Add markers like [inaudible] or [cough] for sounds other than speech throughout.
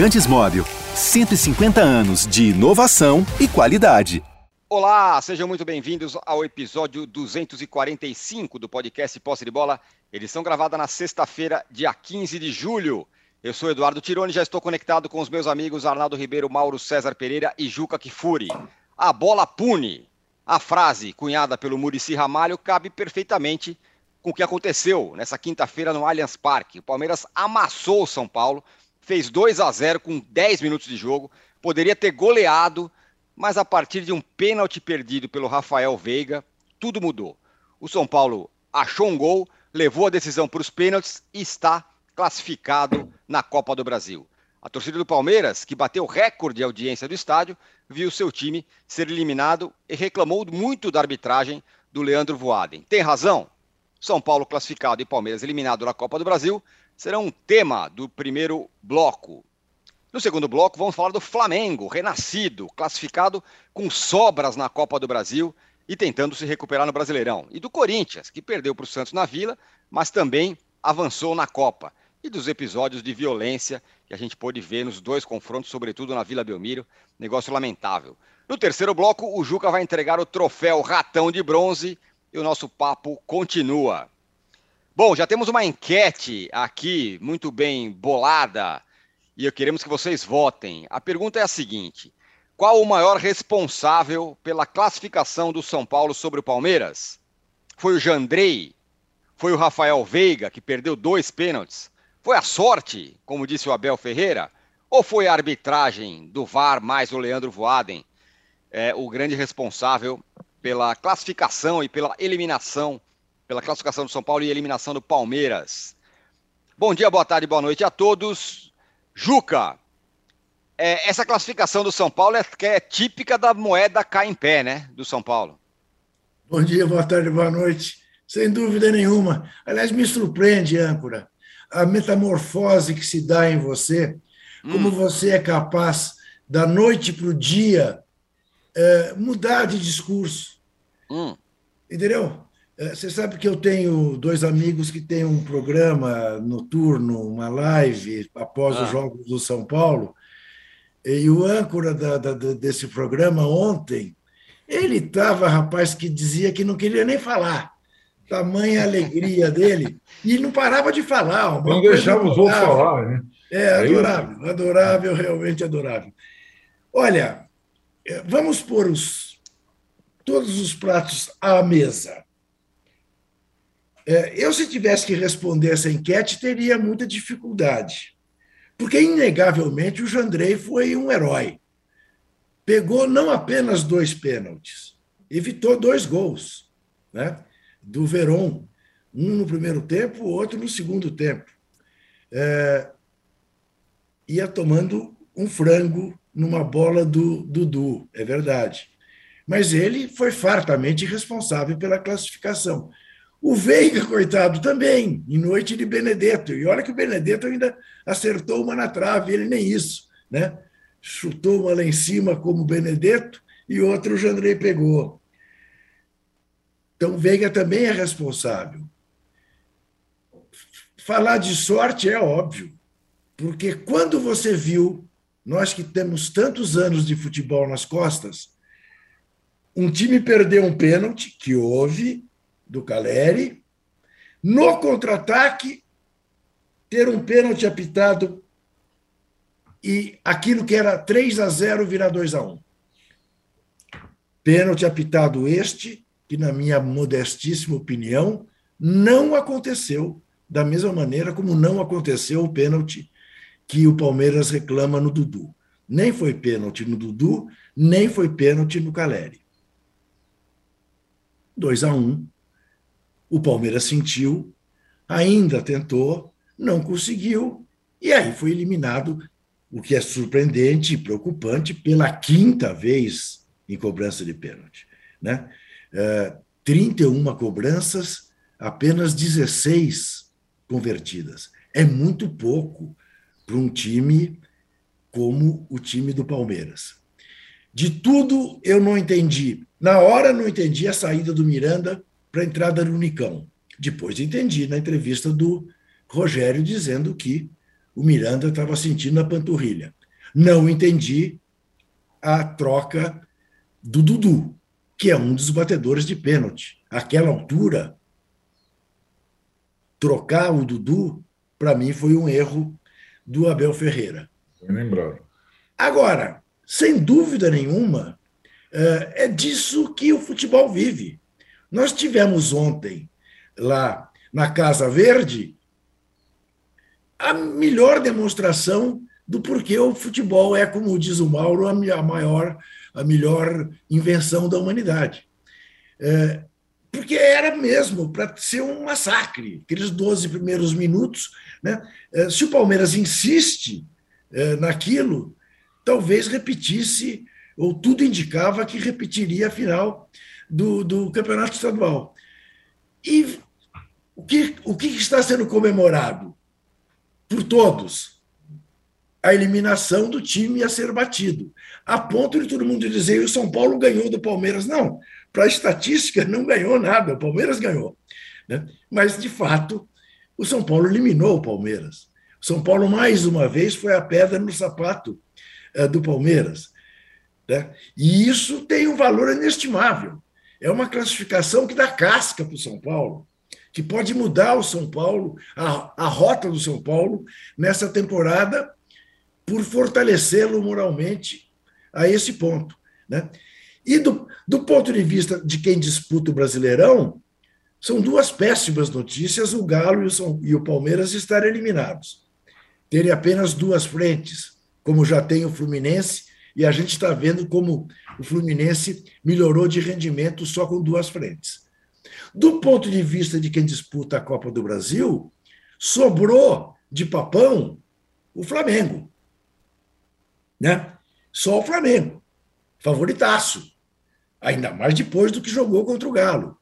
Lubrificantes Móvel. 150 anos de inovação e qualidade. Olá, sejam muito bem-vindos ao episódio 245 do podcast Posse de Bola, edição gravada na sexta-feira, dia 15 de julho. Eu sou Eduardo Tironi, já estou conectado com os meus amigos Arnaldo Ribeiro, Mauro César Pereira e Juca Kifuri. A bola pune. A frase, cunhada pelo Murici Ramalho, cabe perfeitamente com o que aconteceu nessa quinta-feira no Allianz Parque. O Palmeiras amassou o São Paulo, fez 2 a 0 com 10 minutos de jogo, poderia ter goleado mas a partir de um pênalti perdido pelo Rafael Veiga, tudo mudou. O São Paulo achou um gol, levou a decisão para os pênaltis e está classificado na Copa do Brasil. A torcida do Palmeiras, que bateu recorde de audiência do estádio, viu seu time ser eliminado e reclamou muito da arbitragem do Leandro Voaden. Tem razão? São Paulo classificado e Palmeiras eliminado na Copa do Brasil serão um tema do primeiro bloco. No segundo bloco, vamos falar do Flamengo, renascido, classificado com sobras na Copa do Brasil e tentando se recuperar no Brasileirão. E do Corinthians, que perdeu para o Santos na Vila, mas também avançou na Copa. E dos episódios de violência que a gente pôde ver nos dois confrontos, sobretudo na Vila Belmiro. Negócio lamentável. No terceiro bloco, o Juca vai entregar o troféu Ratão de Bronze e o nosso papo continua. Bom, já temos uma enquete aqui muito bem bolada e queremos que vocês votem. A pergunta é a seguinte: qual o maior responsável pela classificação do São Paulo sobre o Palmeiras? Foi o Jandrei? Foi o Rafael Veiga, que perdeu dois pênaltis? Foi a sorte, como disse o Abel Ferreira? Ou foi a arbitragem do VAR mais o Leandro Voaden, é, o grande responsável pela classificação e pela eliminação, pela classificação do São Paulo e eliminação do Palmeiras? Bom dia, boa tarde, boa noite a todos. Juca, é, essa classificação do São Paulo é, é típica da moeda cá em pé, né? Do São Paulo. Bom dia, boa tarde, boa noite. Sem dúvida nenhuma. Aliás, me surpreende, âncora, a metamorfose que se dá em você, como hum. você é capaz, da noite para o dia, é, mudar de discurso. Hum. Entendeu? É, você sabe que eu tenho dois amigos que têm um programa noturno, uma live após ah. os Jogos do São Paulo. E o âncora da, da, desse programa ontem, ele estava, rapaz, que dizia que não queria nem falar. Tamanha [laughs] alegria dele. E não parava de falar. Não deixava os outros falar, né? É, adorável, adorável, realmente adorável. Olha, é, vamos pôr os, todos os pratos à mesa. É, eu, se tivesse que responder essa enquete, teria muita dificuldade. Porque, inegavelmente, o Jandrei foi um herói. Pegou não apenas dois pênaltis, evitou dois gols né? do Veron. Um no primeiro tempo, outro no segundo tempo. É, ia tomando um frango numa bola do Dudu, é verdade. Mas ele foi fartamente responsável pela classificação. O Veiga, coitado, também, em noite de Benedetto. E olha que o Benedetto ainda acertou uma na trave, ele nem isso, né? Chutou uma lá em cima como Benedetto e outra o Jandrei pegou. Então, Veiga também é responsável. Falar de sorte é óbvio, porque quando você viu, nós que temos tantos anos de futebol nas costas, um time perdeu um pênalti, que houve, do Caleri. No contra-ataque, ter um pênalti apitado e aquilo que era 3 a 0 virar 2 a 1. Pênalti apitado este, que na minha modestíssima opinião, não aconteceu da mesma maneira como não aconteceu o pênalti que o Palmeiras reclama no Dudu. Nem foi pênalti no Dudu, nem foi pênalti no Caleri. 2 a 1 o Palmeiras sentiu, ainda tentou, não conseguiu, e aí foi eliminado, o que é surpreendente e preocupante, pela quinta vez em cobrança de pênalti. Né? É, 31 cobranças, apenas 16 convertidas. É muito pouco para um time como o time do Palmeiras. De tudo eu não entendi. Na hora não entendi a saída do Miranda para a entrada no Unicão. Depois entendi na entrevista do Rogério dizendo que o Miranda estava sentindo na panturrilha. Não entendi a troca do Dudu, que é um dos batedores de pênalti. Aquela altura, trocar o Dudu, para mim, foi um erro do Abel Ferreira. Lembrado. Agora, sem dúvida nenhuma, é disso que o futebol vive. Nós tivemos ontem, lá na Casa Verde, a melhor demonstração do porquê o futebol é, como diz o Mauro, a maior, a melhor invenção da humanidade. É, porque era mesmo para ser um massacre, aqueles 12 primeiros minutos. Né? É, se o Palmeiras insiste é, naquilo, talvez repetisse, ou tudo indicava que repetiria a final do, do campeonato estadual. E o que, o que está sendo comemorado por todos? a eliminação do time a ser batido, a ponto de todo mundo dizer o São Paulo ganhou do Palmeiras. Não, para a estatística, não ganhou nada, o Palmeiras ganhou. Né? Mas, de fato, o São Paulo eliminou o Palmeiras. O São Paulo, mais uma vez, foi a pedra no sapato é, do Palmeiras. Né? E isso tem um valor inestimável. É uma classificação que dá casca para o São Paulo, que pode mudar o São Paulo, a, a rota do São Paulo, nessa temporada por fortalecê-lo moralmente a esse ponto. Né? E do, do ponto de vista de quem disputa o Brasileirão, são duas péssimas notícias o Galo e o, São, e o Palmeiras estarem eliminados. Terem apenas duas frentes, como já tem o Fluminense, e a gente está vendo como o Fluminense melhorou de rendimento só com duas frentes. Do ponto de vista de quem disputa a Copa do Brasil, sobrou de papão o Flamengo né? Só o Flamengo, favoritaço. Ainda mais depois do que jogou contra o Galo.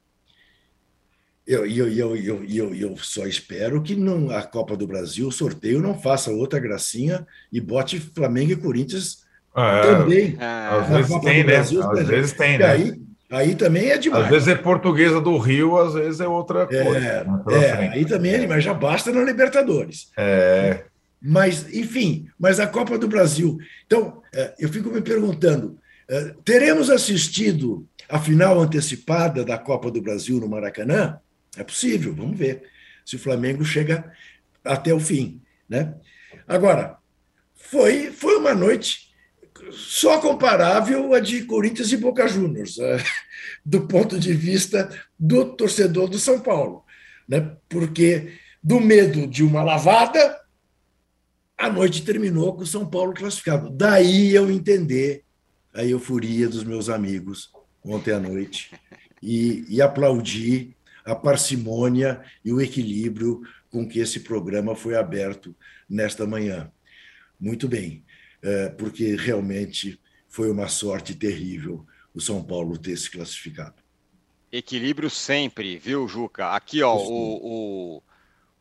Eu, eu, eu, eu, eu, eu só espero que não, a Copa do Brasil, o sorteio, não faça outra gracinha e bote Flamengo e Corinthians ah, é. também. Ah, às vezes tem, né? Brasil, às vezes tem, né? Aí, aí também é demais. Às vezes é portuguesa do Rio, às vezes é outra coisa. É, né? é aí também é demais. Já basta na Libertadores. É. Mas, enfim, mas a Copa do Brasil. Então, é, eu fico me perguntando: é, teremos assistido a final antecipada da Copa do Brasil no Maracanã? É possível, vamos ver se o Flamengo chega até o fim. Né? Agora, foi, foi uma noite só comparável à de Corinthians e Boca Juniors, é, [laughs] do ponto de vista do torcedor do São Paulo. Né? Porque do medo de uma lavada a noite terminou com o São Paulo classificado. Daí eu entender a euforia dos meus amigos ontem à noite e, e aplaudir a parcimônia e o equilíbrio com que esse programa foi aberto nesta manhã. Muito bem, porque realmente foi uma sorte terrível o São Paulo ter se classificado. Equilíbrio sempre, viu, Juca? Aqui, ó, o, o,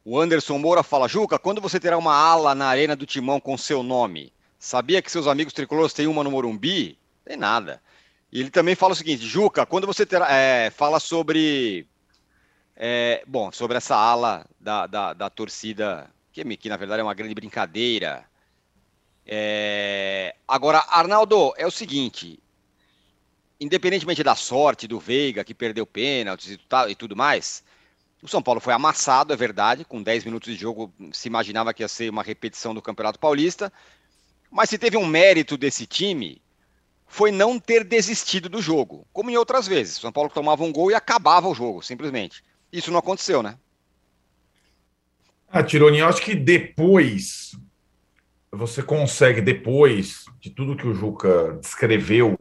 o Anderson Moura fala: Juca, quando você terá uma ala na Arena do Timão com seu nome? Sabia que seus amigos tricolores têm uma no Morumbi? Tem nada. E ele também fala o seguinte: Juca, quando você terá. É, fala sobre. É, bom, sobre essa ala da, da, da torcida, que, que, na verdade é uma grande brincadeira. É, agora, Arnaldo, é o seguinte: independentemente da sorte do Veiga, que perdeu pênaltis e, tudo mais, o São Paulo foi amassado, é verdade, com 10 minutos de jogo se imaginava que ia ser uma repetição do Campeonato Paulista, mas se teve um mérito desse time, foi não ter desistido do jogo, como em outras vezes. O São Paulo tomava um gol e acabava o jogo, simplesmente. Isso não aconteceu, né? Ah, Tironi, eu acho que depois você consegue, depois de tudo que o Juca descreveu,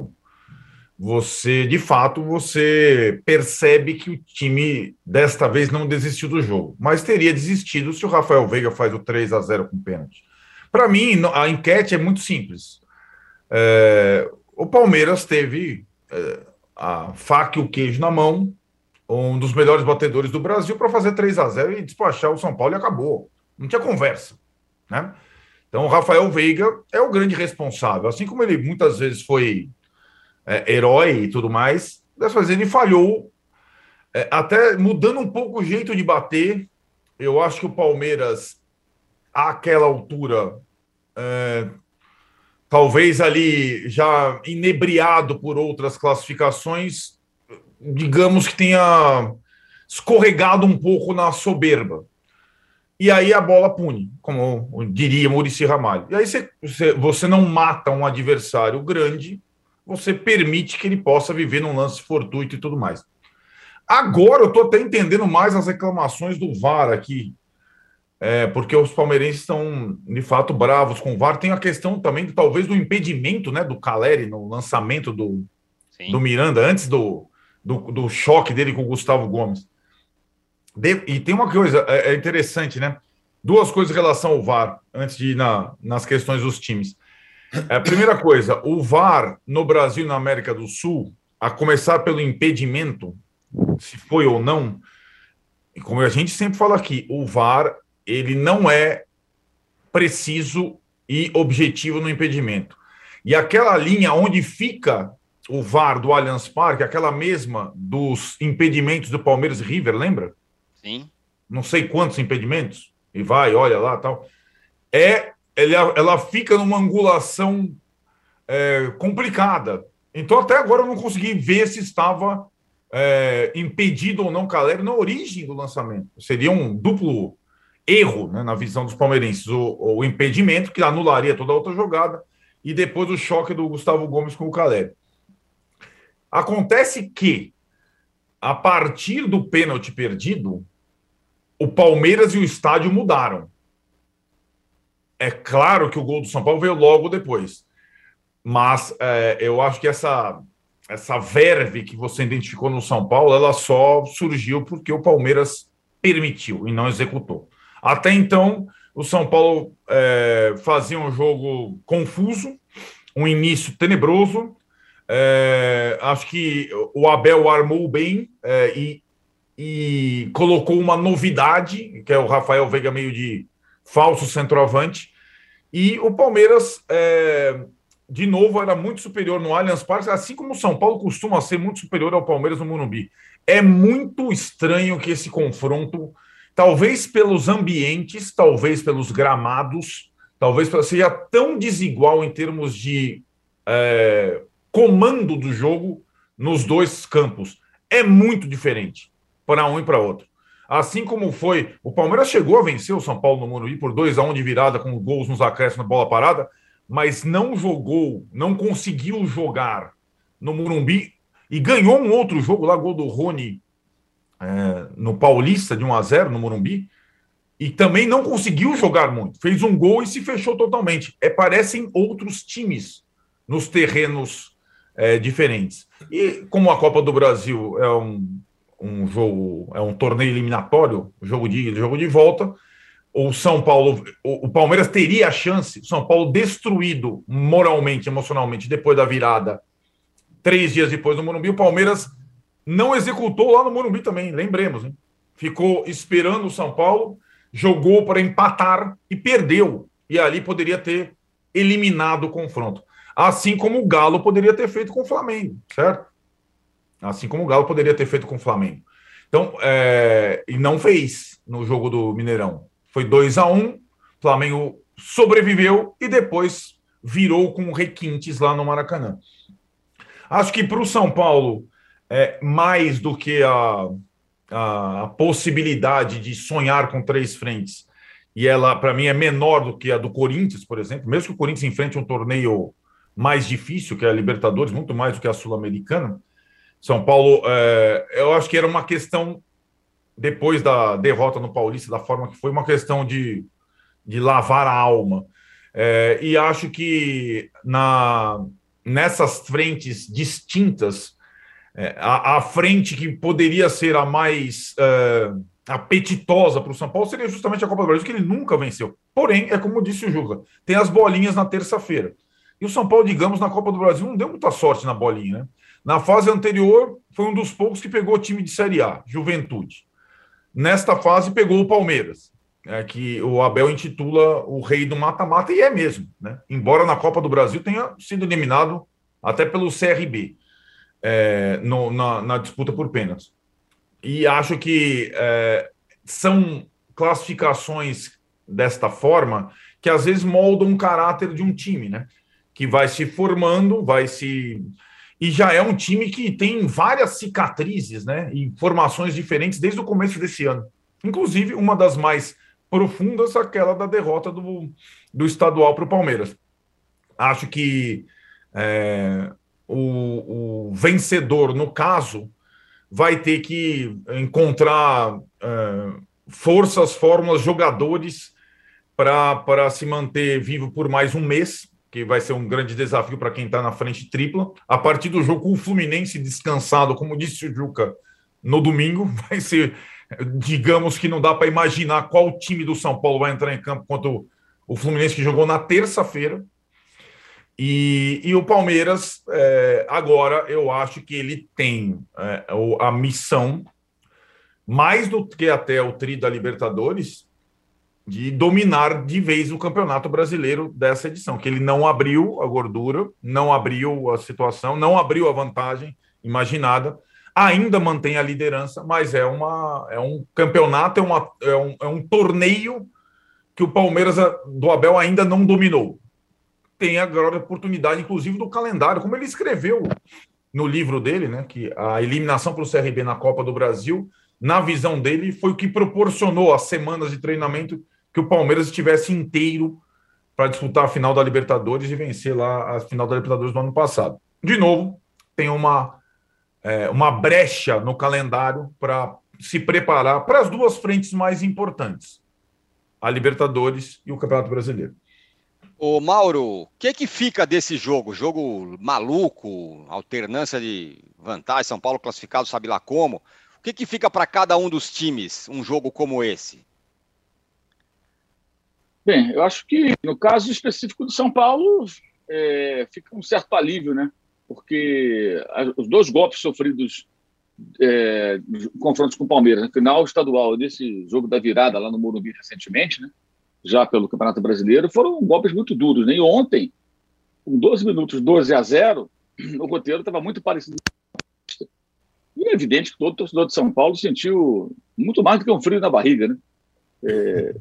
você, de fato, você percebe que o time desta vez não desistiu do jogo, mas teria desistido se o Rafael Veiga faz o 3 a 0 com pênalti. Para mim, a enquete é muito simples. É, o Palmeiras teve é, a faca e o queijo na mão, um dos melhores batedores do Brasil, para fazer 3 a 0 e despachar o São Paulo e acabou. Não tinha conversa. Né? Então, o Rafael Veiga é o grande responsável. Assim como ele muitas vezes foi é, herói e tudo mais. Dessa vez ele falhou, é, até mudando um pouco o jeito de bater. Eu acho que o Palmeiras àquela altura, é, talvez ali já inebriado por outras classificações, digamos que tenha escorregado um pouco na soberba. E aí a bola pune, como diria Murici Ramalho. E aí você, você não mata um adversário grande, você permite que ele possa viver num lance fortuito e tudo mais. Agora eu estou até entendendo mais as reclamações do VAR aqui, é, porque os palmeirenses estão de fato bravos com o VAR. Tem a questão também, talvez, do impedimento né, do Caleri no lançamento do, do Miranda, antes do, do, do, choque dele com o Gustavo Gomes. De, e tem uma coisa é, é, interessante, né? Duas coisas em relação ao VAR, antes de ir na, nas questões dos times. É, primeira coisa, o VAR no Brasil e na América do Sul, a começar pelo impedimento, se foi ou não, e como a gente sempre fala aqui, o VAR ele não é preciso e objetivo no impedimento. E aquela linha onde fica o VAR do Allianz Parque, aquela mesma dos impedimentos do Palmeiras River, lembra? Sim. Não sei quantos impedimentos, e vai, olha lá tal. É, ela, ela fica numa angulação é, complicada. Então, até agora, eu não consegui ver se estava é, impedido ou não Caleri na origem do lançamento. Seria um duplo erro né, na visão dos palmeirenses. O, o, impedimento, que anularia toda a outra jogada, e depois o choque do Gustavo Gomes com o Caleri. Acontece que, a partir do pênalti perdido, o Palmeiras e o estádio mudaram. É claro que o gol do São Paulo veio logo depois. Mas é, eu acho que essa essa verve que você identificou no São Paulo, ela só surgiu porque o Palmeiras permitiu e não executou. Até então, o São Paulo é, fazia um jogo confuso, um início tenebroso. É, acho que o Abel armou bem é, e, e colocou uma novidade, que é o Rafael Veiga meio de falso centroavante. E o Palmeiras é, de novo, era muito superior no Allianz Parque, assim como o São Paulo costuma ser muito superior ao Palmeiras no Morumbi. É muito estranho que esse confronto, talvez pelos ambientes, talvez pelos gramados, talvez seja tão desigual em termos de é, comando do jogo nos dois campos. É muito diferente para um e para outro. Assim como foi, o Palmeiras chegou a vencer o São Paulo no Morumbi por 2 a 1 de virada com gols nos acréscimos na bola parada, mas não jogou, não conseguiu jogar no Morumbi e ganhou um outro jogo lá, gol do Rony é, no Paulista de 1 a 0 no Morumbi e também não conseguiu jogar muito. Fez um gol e se fechou totalmente. É, parecem outros times nos terrenos é, diferentes. E como a Copa do Brasil é um, um jogo, é um torneio eliminatório, jogo de jogo de volta, o São Paulo, o, Palmeiras teria a chance, o São Paulo destruído moralmente, emocionalmente, depois da virada, três dias depois do Morumbi, o Palmeiras não executou lá no Morumbi também, lembremos, hein? ficou esperando o São Paulo, jogou para empatar e perdeu, e ali poderia ter eliminado o confronto. Assim como o Galo poderia ter feito com o Flamengo, certo? Assim como o Galo poderia ter feito com o Flamengo. Então, é, e não fez no jogo do Mineirão. Foi 2 a 1 um, Flamengo sobreviveu e depois virou com requintes lá no Maracanã. Acho que para o São Paulo, é, mais do que a, a, a, possibilidade de sonhar com três frentes, e ela, para mim, é menor do que a do Corinthians, por exemplo, mesmo que o Corinthians enfrente um torneio mais difícil, que é a Libertadores, muito mais do que a Sul-Americana. São Paulo, é, eu acho que era uma questão depois da derrota no Paulista, da forma que foi, uma questão de, de lavar a alma. É, e acho que na, nessas frentes distintas, é, a, a, frente que poderia ser a mais apetitosa para o São Paulo seria justamente a Copa do Brasil, que ele nunca venceu. Porém, é como disse o Juca, tem as bolinhas na terça-feira. E o São Paulo, digamos, na Copa do Brasil não deu muita sorte na bolinha. Né? Na fase anterior, foi um dos poucos que pegou o time de Série A, Juventude nesta fase pegou o Palmeiras, é, que o Abel intitula o rei do mata-mata, e é mesmo, né? Embora na Copa do Brasil tenha sido eliminado até pelo CRB é, no, na, na, disputa por pênaltis. E acho que é, são classificações desta forma que às vezes moldam um caráter de um time, né? Que vai se formando, vai se. E já é um time que tem várias cicatrizes, né? E formações diferentes desde o começo desse ano. Inclusive, uma das mais profundas, aquela da derrota do, do estadual para o Palmeiras. Acho que é, o, o, vencedor, no caso, vai ter que encontrar é, forças, fórmulas, jogadores para se manter vivo por mais um mês, que vai ser um grande desafio para quem está na frente tripla. A partir do jogo com o Fluminense descansado, como disse o Juca, no domingo, [laughs] vai ser, digamos que não dá para imaginar qual time do São Paulo vai entrar em campo contra o, Fluminense, que jogou na terça-feira. E, e, o Palmeiras, é, agora, eu acho que ele tem é, a missão, mais do que até o Tri da Libertadores, de dominar de vez o campeonato brasileiro dessa edição, que ele não abriu a gordura, não abriu a situação, não abriu a vantagem imaginada, ainda mantém a liderança, mas é, uma, é um campeonato, é, uma, é, um, é um torneio que o Palmeiras do Abel ainda não dominou. Tem agora a oportunidade, inclusive, do calendário, como ele escreveu no livro dele, né, que a eliminação para o CRB na Copa do Brasil, na visão dele, foi o que proporcionou as semanas de treinamento que o Palmeiras estivesse inteiro para disputar a final da Libertadores e vencer lá a final da Libertadores do ano passado. De novo, tem uma, é, uma brecha no calendário para se preparar para as duas frentes mais importantes, a Libertadores e o Campeonato Brasileiro. Ô Mauro, o que que fica desse jogo? Jogo maluco, alternância de vantagem, São Paulo classificado sabe lá como. O que que fica para cada um dos times um jogo como esse? Bem, eu acho que no caso específico do São Paulo, é, fica um certo alívio, né? Porque os dois golpes sofridos é, confrontos com o Palmeiras, no final estadual desse jogo da virada lá no Morumbi recentemente, né? Já pelo Campeonato Brasileiro, foram golpes muito duros. Né? E ontem, com 12 minutos, 12 a 0, [clears throat] o roteiro estava muito parecido. E é evidente que todo torcedor de São Paulo sentiu muito mais do que um frio na barriga, né? É,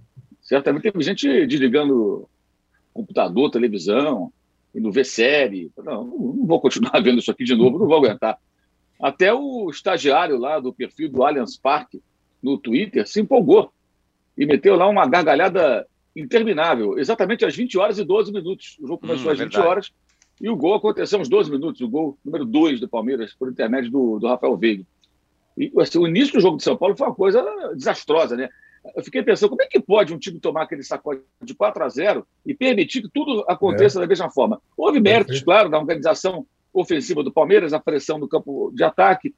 Certamente teve gente desligando computador, televisão, indo ver série. Não, não vou continuar [laughs] vendo isso aqui de novo, não vou aguentar. Até o estagiário lá do perfil do Allianz Parque no Twitter se empolgou e meteu lá uma gargalhada interminável, exatamente às 20 horas e 12 minutos. O jogo começou hum, às 20 verdade. horas e o gol aconteceu aos 12 minutos, o gol número 2 do Palmeiras, por intermédio do, do Rafael Veiga. E assim, o início do jogo de São Paulo foi uma coisa desastrosa, né? Eu fiquei pensando, como é que pode um time tomar aquele sacode de 4 a 0 e permitir que tudo aconteça é. da mesma forma? Houve méritos, claro, da organização ofensiva do Palmeiras, a pressão do campo de ataque,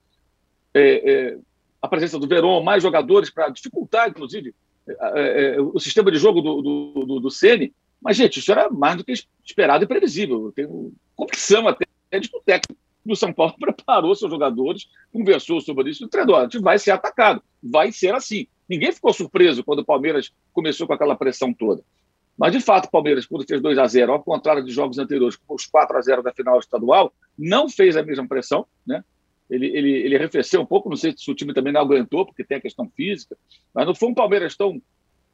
é, é, a presença do Verón, mais jogadores para dificultar, inclusive, é, é, é, o sistema de jogo do, do, do, do Ceni. Mas, gente, isso era mais do que esperado e previsível. Eu tenho convicção até de que o técnico do São Paulo [laughs] preparou seus jogadores, conversou sobre isso, o treinador, a gente vai ser atacado, vai ser assim. Ninguém ficou surpreso quando o Palmeiras começou com aquela pressão toda. Mas, de fato, o Palmeiras, quando fez 2 a 0 ao contrário de jogos anteriores, com os 4 a 0 da final estadual, não fez a mesma pressão. Né? Ele, ele, ele arrefeceu um pouco, não sei se o time também não aguentou, porque tem a questão física, mas não foi um Palmeiras tão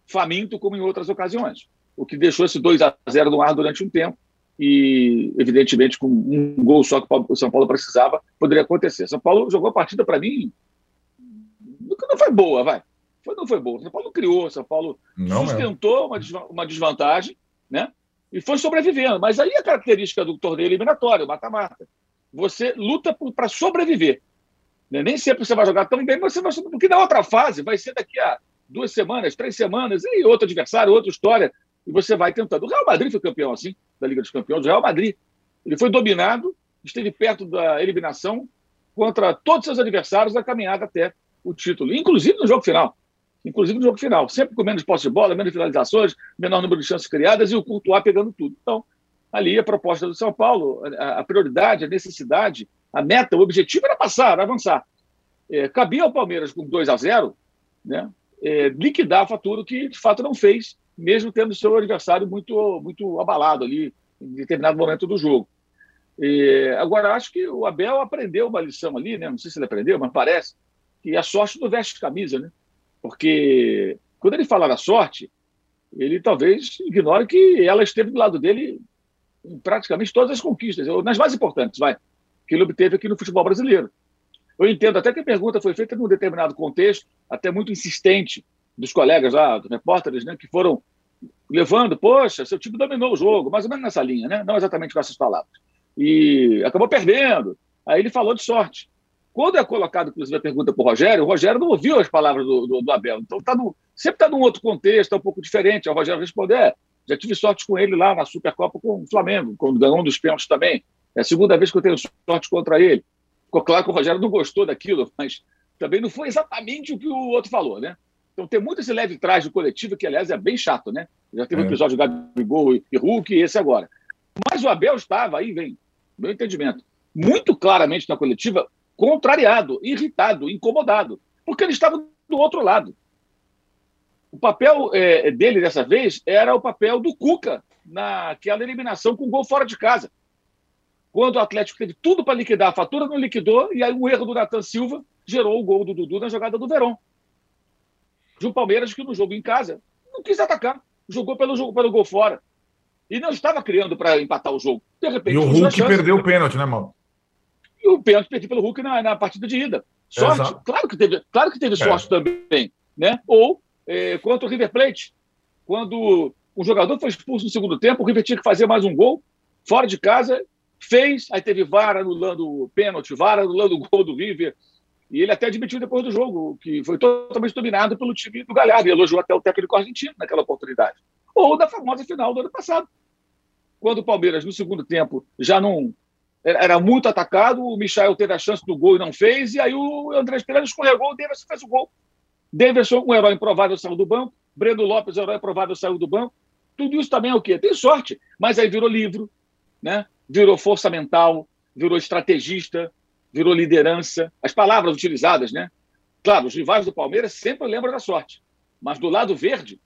faminto como em outras ocasiões. O que deixou esse 2 a 0 no ar durante um tempo e, evidentemente, com um gol só que o São Paulo precisava, poderia acontecer. São Paulo jogou a partida, para mim, não foi boa, vai foi, não foi boa. São Paulo criou, São Paulo não sustentou uma, uma desvantagem, né? E foi sobrevivendo. Mas aí a característica do torneio eliminatório, mata-mata. Você luta para sobreviver. Né? Nem sempre você vai jogar tão bem, mas você vai porque na outra fase vai ser daqui a duas semanas, três semanas, e outro adversário, outra história, e você vai tentando. O Real Madrid foi campeão assim, da Liga dos Campeões, o Real Madrid. Ele foi dominado, esteve perto da eliminação contra todos os seus adversários na caminhada até o título, inclusive no jogo final inclusive no jogo final, sempre com menos posse de bola, menos finalizações, menor número de chances criadas e o Courtois pegando tudo. Então, ali a proposta do São Paulo, a, prioridade, a necessidade, a meta, o objetivo era passar, avançar. É, cabia ao Palmeiras com 2 a 0 né, é, liquidar a fatura, que de fato não fez, mesmo tendo seu adversário muito, muito abalado ali em determinado momento do jogo. É, agora, acho que o Abel aprendeu uma lição ali, né? não sei se ele aprendeu, mas parece, que a sorte não veste camisa, né? Porque quando ele fala da sorte, ele talvez ignore que ela esteve do lado dele em praticamente todas as conquistas, nas mais importantes, vai, que ele obteve aqui no futebol brasileiro. Eu entendo até que a pergunta foi feita num determinado contexto, até muito insistente, dos colegas lá, dos repórteres, né, que foram levando, poxa, seu time dominou o jogo, mais ou menos nessa linha, né? não exatamente com essas palavras. E acabou perdendo. Aí ele falou de sorte. Quando é colocado, inclusive, a pergunta para o Rogério, o Rogério não ouviu as palavras do, do, do Abel. Então tá no, sempre está num outro contexto, está um pouco diferente. O Rogério respondeu: é, já tive sorte com ele lá na Supercopa com o Flamengo, quando ganhou um dos pênaltis também. É a segunda vez que eu tenho sorte contra ele. Ficou claro que o Rogério não gostou daquilo, [laughs] mas também não foi exatamente o que o outro falou, né? Então tem muito esse leve trás do coletivo, que aliás é bem chato, né? Já teve é. um episódio de Gabigol e Hulk e esse agora. Mas o Abel estava, aí vem, meu entendimento, muito claramente na coletiva, contrariado, irritado, incomodado, porque ele estava do outro lado. O papel é, dele dessa vez era o papel do Cuca naquela eliminação com gol fora de casa quando o Atlético teve tudo para liquidar a fatura, não liquidou, e aí o erro do Natan Silva gerou o gol do Dudu na jogada do Verón. De um Palmeiras que no jogo em casa não quis atacar, jogou pelo, jogo, pelo gol fora. E não estava criando para empatar o jogo. De repente, e o Hulk perdeu o pênalti, né, mano? E o pênalti perdido pelo Hulk na, na partida de ida. Sorte, Exato. claro que teve, claro que teve é. sorte também. Né? Ou é, contra o River Plate, quando o jogador foi expulso no segundo tempo, o River tinha que fazer mais um gol, fora de casa, fez, aí teve VAR anulando o pênalti, VAR anulando o gol do River. E ele até admitiu depois do jogo que foi totalmente dominado pelo time do Galhardo e elogiou até o técnico argentino naquela oportunidade. Ou da famosa final do ano passado, quando o Palmeiras, no segundo tempo, já não era muito atacado, o Michel teve a chance do gol e não fez, e aí o André Pereira escorregou, o Davidson fez o gol. Davidson, um herói improvável, saiu do banco. Breno Lopes, herói improvável, saiu do banco. Tudo isso também é o quê? Tem sorte, mas aí virou livro, né? virou força mental, virou estrategista, virou liderança. As palavras utilizadas, né? Claro, os rivais do Palmeiras sempre lembram da sorte, mas do lado verde,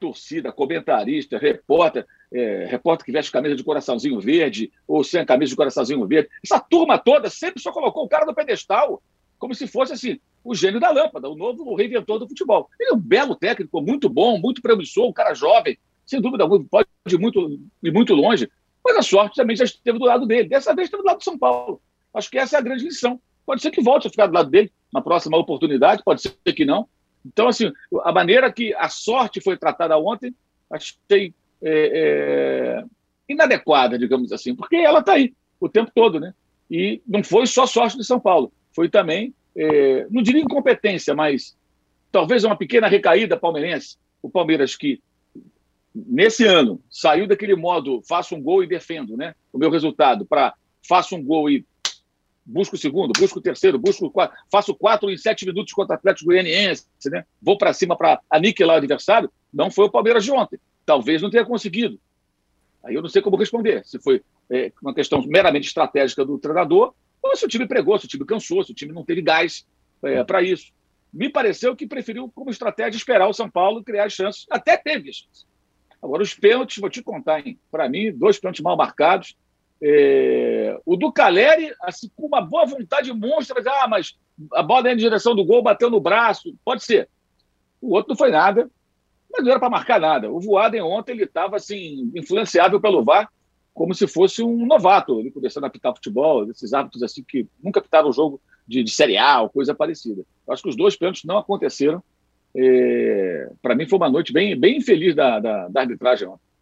torcida, comentarista, repórter, é, repórter que veste camisa de coraçãozinho verde ou sem camisa de coraçãozinho verde, essa turma toda sempre só colocou o cara no pedestal, como se fosse assim, o gênio da lâmpada, o novo reinventor do futebol. Ele é um belo técnico, muito bom, muito promissor, um cara jovem, sem dúvida pode ir muito, ir muito longe, mas a sorte também já esteve do lado dele. Dessa vez esteve do lado de São Paulo. Acho que essa é a grande lição. Pode ser que volte a ficar do lado dele na próxima oportunidade, pode ser que não. Então, assim, a maneira que a sorte foi tratada ontem, achei é, é, inadequada, digamos assim, porque ela está aí o tempo todo, né? E não foi só sorte de São Paulo, foi também, é, não diria incompetência, mas talvez uma pequena recaída palmeirense. O Palmeiras que nesse ano, saiu daquele modo faço um gol e defendo, né? O meu resultado, para faço um gol e busco o segundo, busco o terceiro, busco o quatro, faço quatro em sete minutos contra o Atlético Goianiense, né? Vou para cima para aniquilar o adversário. Não foi o Palmeiras de ontem. Talvez não tenha conseguido. Aí eu não sei como responder. Se foi é, uma questão meramente estratégica do treinador, ou se o time pregou, se o time cansou, se o time não teve gás é, para isso. Me pareceu que preferiu, como estratégia, esperar o São Paulo criar chances. Até teve chances. Agora, os pênaltis, vou te contar? Para mim, dois pênaltis mal marcados. É... O do Caleri, assim, com uma boa vontade monstra, ah, mas a bola em direção do gol bateu no braço. Pode ser. O outro não foi nada, mas não era para marcar nada. O Voaden ontem ele estava assim, influenciável pelo VAR, como se fosse um novato, ele começando a apitar futebol, esses hábitos assim que nunca apitaram um jogo de, de Série A ou coisa parecida. Eu acho que os dois pênaltis não aconteceram. É, para mim foi uma noite bem, bem infeliz da, da, da arbitragem ontem.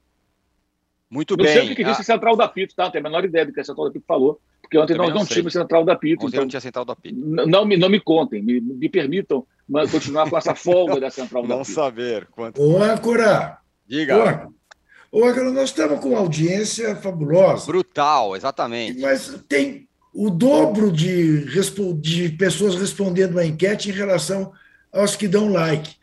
Muito não bem. Não sei o que disse a central da Pito, tá? Não tenho a menor ideia do que a central da Pito falou, porque ontem nós não, não tínhamos central da Pito. Ontem então, não tinha central da Pito. Não me, não me contem, me, me permitam continuar com essa folga da central [laughs] da Pito. Não saber quanto. Ô, Âncora. Diga. Ô, Âncora, nós estamos com uma audiência fabulosa. Brutal, exatamente. Mas tem o dobro de, de pessoas respondendo a enquete em relação aos que dão like.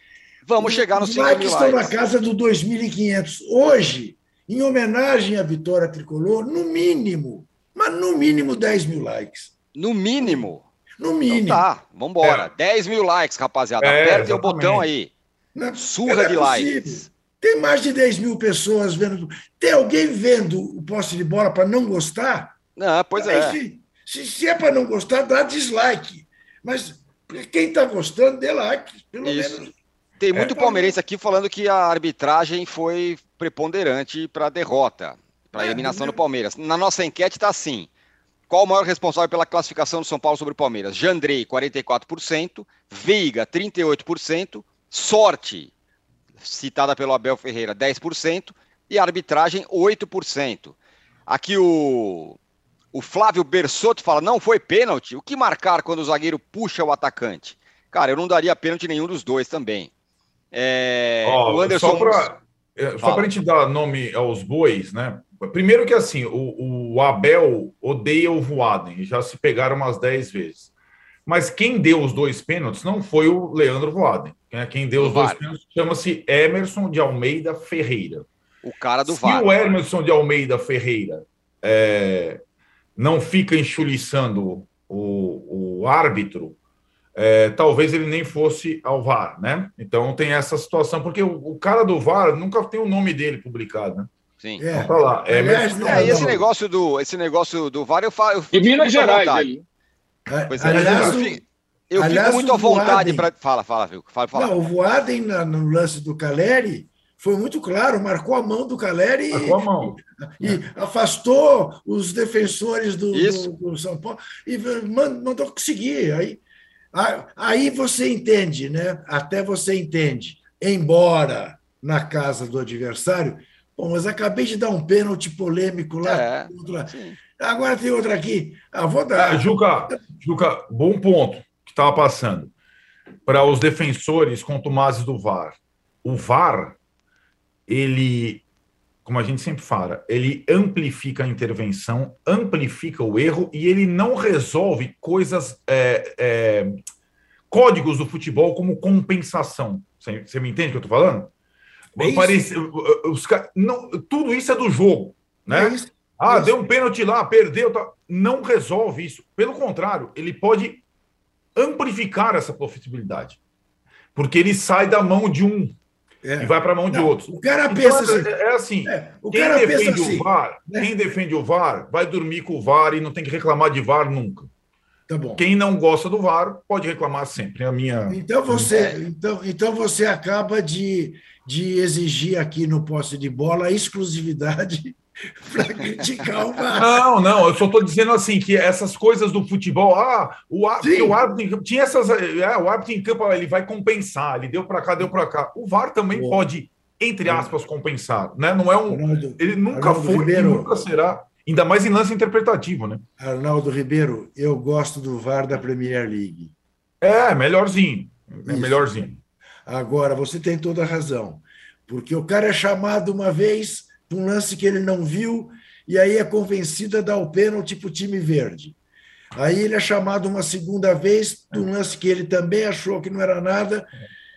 Vamos chegar nos 5 likes mil likes. estão na casa do 2.500. Hoje, em homenagem à vitória tricolor, no mínimo, mas no mínimo 10 mil likes. No mínimo? No mínimo. Então tá, vamos embora. É. 10 mil likes, rapaziada. É, Apertem o botão aí. Não, Surra de é likes. Tem mais de 10 mil pessoas vendo. Tem alguém vendo o poste de bola para não gostar? Não, pois é. se, se é para não gostar, dá dislike. Mas quem está gostando, dê like. Pelo Isso. menos Tem muito é, palmeirense aqui falando que a arbitragem foi preponderante para a derrota, para a é, eliminação do Palmeiras. Na nossa enquete está assim: qual o maior responsável pela classificação do São Paulo sobre o Palmeiras? Jandrei, 44%, Veiga, 38%, Sorte, citada pelo Abel Ferreira, 10%, e arbitragem, 8%. Aqui o, o Flávio Bersotto fala: não foi pênalti? O que marcar quando o zagueiro puxa o atacante? Cara, eu não daria pênalti nenhum dos dois também. É, oh, o Anderson. Só para é, a gente dar nome aos bois, né? Primeiro que assim, o, o Abel odeia o Voaden, já se pegaram umas 10 vezes. Mas quem deu os dois pênaltis não foi o Leandro Voaden. Né? Quem deu os dois pênaltis chama-se Emerson de Almeida Ferreira. O cara do Se VAR. Se o Emerson de Almeida Ferreira é, não fica enxuliçando o, o árbitro, é, talvez ele nem fosse ao VAR, né? Então tem essa situação, porque o, o cara do VAR nunca tem o nome dele publicado, né? Sim. É. Então, tá lá. É, mas, é, esse negócio do esse negócio do VAR eu falo. Em Minas Gerais, ele. É, pois é, aliás, eu, fico, eu aliás, fico muito à vontade para. Fala, fala, viu? Fala, fala. Não, o Voaden no lance do Caleri foi muito claro, marcou a mão do Caleri marcou a mão. e, [laughs] e afastou os defensores do, do, do, São Paulo e mandou conseguir. Aí Aí você entende, né? Até você entende. Embora na casa do adversário, bom, mas acabei de dar um pênalti polêmico lá. É, Agora tem outra aqui. Ah, vou dar. É, Juca, Juca, bom ponto que estava passando. Para os defensores contumazes do VAR. O VAR, ele como a gente sempre fala, ele amplifica a intervenção, amplifica o erro e ele não resolve coisas, é, é, códigos do futebol como compensação. Você, você me entende o que eu estou falando? É Parece, os, não, tudo isso é do jogo, né? É ah, é deu um pênalti lá, perdeu. Tá. Não resolve isso. Pelo contrário, ele pode amplificar essa possibilidade. Porque ele sai da mão de um é. e vai para a mão de outros. O cara então, pensa então, assim. É assim. É, o quem cara defende pensa o assim, VAR, né? quem defende o VAR, vai dormir com o VAR e não tem que reclamar de VAR nunca. Tá bom. Quem não gosta do VAR pode reclamar sempre. É a minha. Então você, então, então você acaba de, de exigir aqui no posse de bola a exclusividade [laughs] para criticar o VAR. Não, não, eu só estou dizendo assim que essas coisas do futebol, ah, o, o árbitro tinha essas, é, o árbitro em campo ele vai compensar, ele deu para cá, deu para cá. O VAR também Boa. pode, entre aspas, compensar, né? Não é um, Arnaldo, ele nunca Arnaldo foi, Ribeiro, nunca será, ainda mais em lance interpretativo, né? Arnaldo Ribeiro, eu gosto do VAR da Premier League. É, melhorzinho, é Isso. melhorzinho. Agora você tem toda a razão, porque o cara é chamado uma vez um lance que ele não viu, e aí é convencido a dar o pênalti para o time verde. Aí ele é chamado uma segunda vez de um lance que ele também achou que não era nada.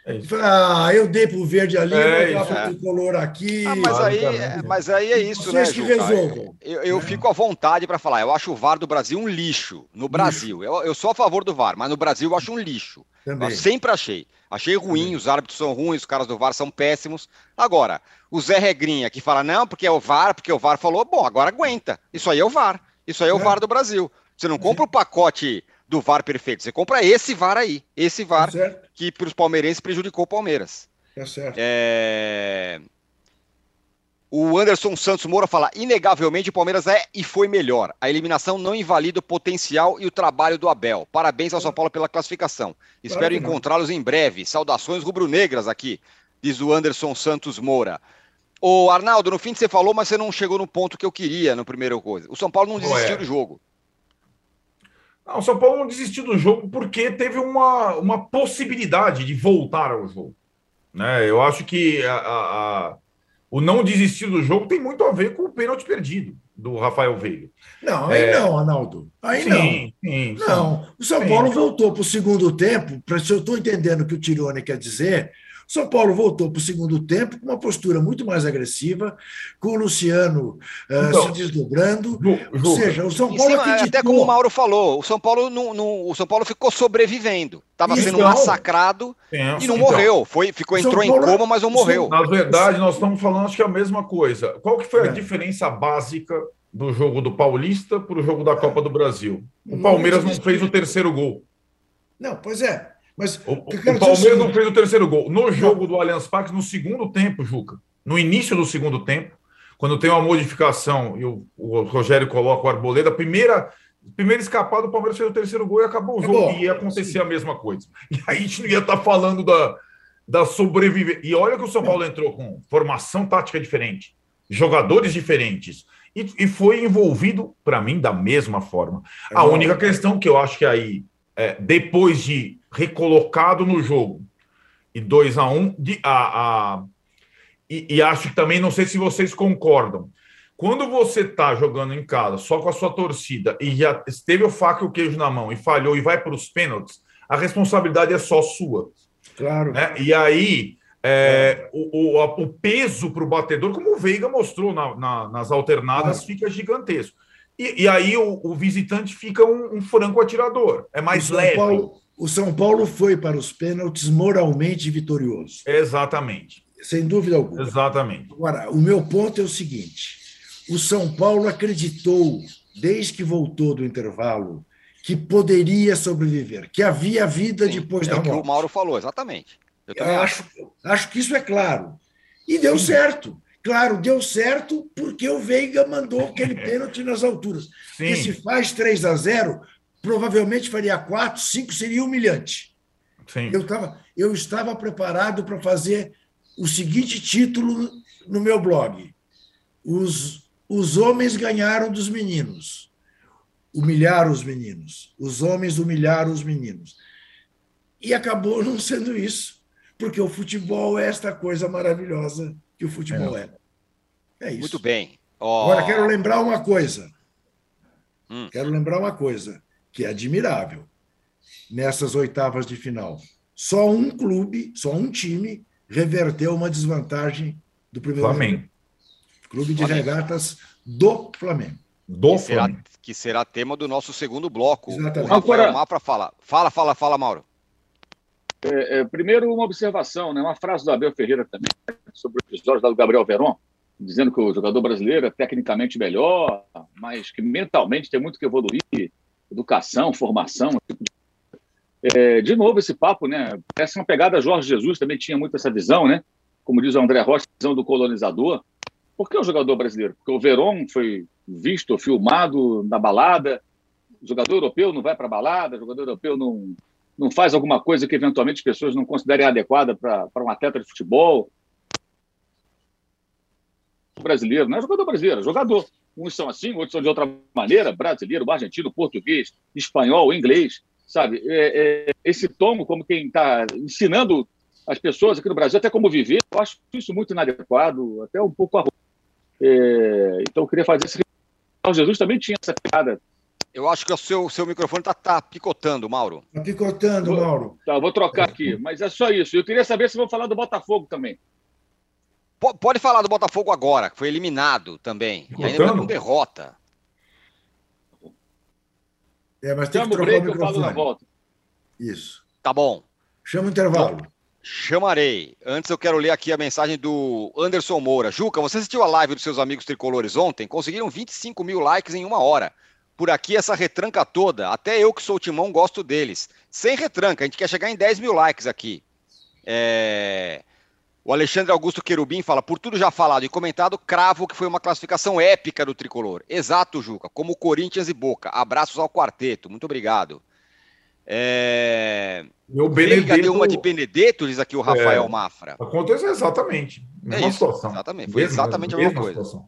É ah, eu dei para o verde ali, é, vou dar para o color aqui. Ah, mas, aí, é, mas aí é isso, Vocês né, que resolvam. Eu, eu é. fico à vontade para falar. Eu acho o VAR do Brasil um lixo. No Brasil. Eu, eu, sou a favor do VAR, mas no Brasil eu acho um lixo. Também. Eu sempre achei. Achei ruim, Também. os árbitros são ruins, os caras do VAR são péssimos. Agora, o Zé Regrinha que fala, não, porque é o VAR, porque o VAR falou, bom, agora aguenta. Isso aí é o VAR. Isso aí é o é. VAR do Brasil. Você não compra o pacote do VAR perfeito, você compra esse VAR aí. Esse VAR tá que para os palmeirenses prejudicou o Palmeiras. É certo. É... O Anderson Santos Moura fala: inegavelmente o Palmeiras é e foi melhor. A eliminação não invalida o potencial e o trabalho do Abel. Parabéns ao São Paulo pela classificação. Espero encontrá-los em breve. Saudações rubro-negras aqui, diz o Anderson Santos Moura. Ô, Arnaldo, no fim você falou, mas você não chegou no ponto que eu queria no primeiro coisa. O São Paulo não desistiu é. do jogo. Não, o São Paulo não desistiu do jogo porque teve uma, uma possibilidade de voltar ao jogo. Né? Eu acho que a, a, o não desistir do jogo tem muito a ver com o pênalti perdido do Rafael Veiga. Não, aí é... não, Arnaldo. Aí sim, não. Sim, não. Sim. O São Paulo voltou para o segundo tempo, se eu estou entendendo o que o Tirone quer dizer, são Paulo voltou para o segundo tempo com uma postura muito mais agressiva, com o Luciano uh, então, se desdobrando. Ju, ou seja, o São Paulo. acreditou... Até como o Mauro falou, o São Paulo, não, não o São Paulo ficou sobrevivendo. Estava sendo então, massacrado e não então, morreu. Foi, ficou, entrou Paulo, em coma, mas não morreu. Na verdade, nós estamos falando acho que é a mesma coisa. Qual que foi a é. diferença básica do jogo do Paulista para o jogo da Copa do Brasil? O Palmeiras não fez o terceiro gol. Não, pois é. Mas o, o Palmeiras não fez o terceiro gol. No jogo do Allianz Parque, no segundo tempo, Juca, no início do segundo tempo, quando tem uma modificação e o, o Rogério coloca o Arboleda, a primeira, primeira escapada, o Palmeiras fez o terceiro gol e acabou o jogo. e ia acontecer a mesma coisa. E aí a gente não ia estar tá falando da, da sobrevivência. E olha que o São Paulo entrou com formação tática diferente, jogadores diferentes. E, e foi envolvido, para mim, da mesma forma. A única questão que eu acho que aí, é, depois de recolocado no jogo e 2 a 1 um, de, a, a e, e acho que também, não sei se vocês concordam, quando você está jogando em casa só com a sua torcida e já teve o faca e o queijo na mão e falhou e vai para os pênaltis, a responsabilidade é só sua. Claro. Né? E aí, é, o, o, o, peso para o batedor, como o Veiga mostrou na, na, nas alternadas, claro. fica gigantesco. E, e aí o, o, visitante fica um, um, franco atirador, é mais leve. Paulo, o São Paulo foi para os pênaltis moralmente vitorioso. Exatamente. Sem dúvida alguma. Exatamente. Agora, o meu ponto é o seguinte: o São Paulo acreditou, desde que voltou do intervalo, que poderia sobreviver, que havia vida Sim, depois é da morte. É o que o Mauro falou, exatamente. Eu, Eu acho, acho que isso é claro. E deu Sim. certo. Claro, deu certo porque o Veiga mandou [laughs] aquele pênalti nas alturas. Sim. Porque se faz 3 a 0, provavelmente faria 4, 5, seria humilhante. Sim. Eu, tava, eu estava preparado para fazer o seguinte título no meu blog: Os, os homens ganharam dos meninos. Humilharam os meninos. Os homens humilharam os meninos. E acabou [laughs] não sendo isso, porque o futebol é esta coisa maravilhosa que o futebol é. É, é isso. Muito bem. Oh. Agora, quero lembrar uma coisa. Hum. Quero lembrar uma coisa que é admirável nessas oitavas de final. Só um clube, só um time reverteu uma desvantagem do primeiro Flamengo. Clube de Flamengo. regatas do Flamengo. Do que será, Flamengo. que será tema do nosso segundo bloco. Exatamente. O Rafael Agora, Mafra fala. Fala, fala, fala, Mauro. É, é, primeiro, uma observação, né? uma frase do Abel Ferreira também, sobre o episódio do Gabriel Veron, dizendo que o jogador brasileiro é tecnicamente melhor, mas que mentalmente tem muito que evoluir, educação, formação, tipo de é, de novo, esse papo, né? Parece uma pegada Jorge Jesus, também tinha muito essa visão, né? Como diz o André Rocha, visão do colonizador. Por que o jogador brasileiro? Porque o Verón foi visto, filmado na balada. O jogador europeu não vai para a balada, o jogador europeu não, não faz alguma coisa que eventualmente as pessoas não considerem adequada para um atleta de futebol. Brasileiro, não é jogador brasileiro, é jogador. Uns são assim, outros são de outra maneira, brasileiro, argentino, português, espanhol, inglês sabe? É, é, esse tomo, como quem está ensinando as pessoas aqui no Brasil até como viver, eu acho isso muito inadequado, até um pouco arrogante. É, então, eu queria fazer esse. O Jesus também tinha essa piada. Eu acho que o seu, seu microfone está tá picotando, Mauro. Está picotando, vou, Mauro. Tá, vou trocar aqui, mas é só isso. Eu queria saber se vou falar do Botafogo também. Pode falar do Botafogo agora, que foi eliminado também. E ainda com derrota. É, mas tem Chama que trocar o, break, o microfone. Eu falo na volta. Isso. Tá bom. Chama o intervalo. Então, chamarei. Antes eu quero ler aqui a mensagem do Anderson Moura. Juca, você assistiu a live dos seus amigos tricolores ontem? Conseguiram 25 mil likes em uma hora. Por aqui, essa retranca toda. Até eu que sou timão gosto deles. Sem retranca, a gente quer chegar em 10 mil likes aqui. É... O Alexandre Augusto Querubim fala, por tudo já falado e comentado, cravo que foi uma classificação épica do tricolor. Exato, Juca, como Corinthians e Boca. Abraços ao quarteto, muito obrigado. É... Meu Benedetto... deu uma de Benedetto, diz aqui o Rafael é, Mafra. Aconteceu exatamente. É isso, situação. Exatamente, foi exatamente a mesma, mesma coisa.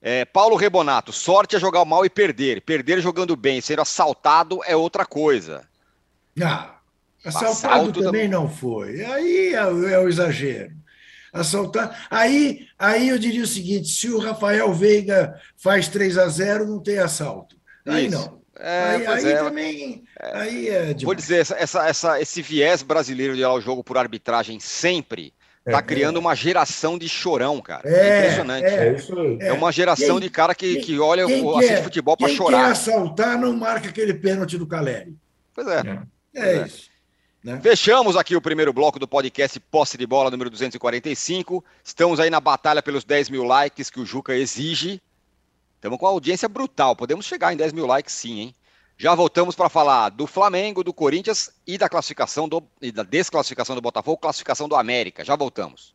É, Paulo Rebonato, sorte é jogar mal e perder. Perder jogando bem, sendo assaltado é outra coisa. Ah, Assaltado também não foi. Aí é, é o exagero. Assaltar. Aí, aí eu diria o seguinte: se o Rafael Veiga faz 3 a 0 não tem assalto. Aí Isso. não. É, aí, aí é. também. É. Aí é Vou dizer, essa, essa, essa, esse viés brasileiro de olhar o jogo por arbitragem sempre está é, criando uma geração de chorão, cara. É, impressionante. É, uma geração quem, de cara que, que olha o assiste futebol para chorar. Quem assaltar não marca aquele pênalti do Caleri. Pois é. É, isso. Né? Fechamos aqui o primeiro bloco do podcast Posse de Bola número 245. Estamos aí na batalha pelos 10 mil likes que o Juca exige. Estamos com audiência brutal. Podemos chegar em 10 mil likes sim, hein? Já voltamos para falar do Flamengo, do Corinthians e da classificação do, e da desclassificação do Botafogo, classificação do América. Já voltamos.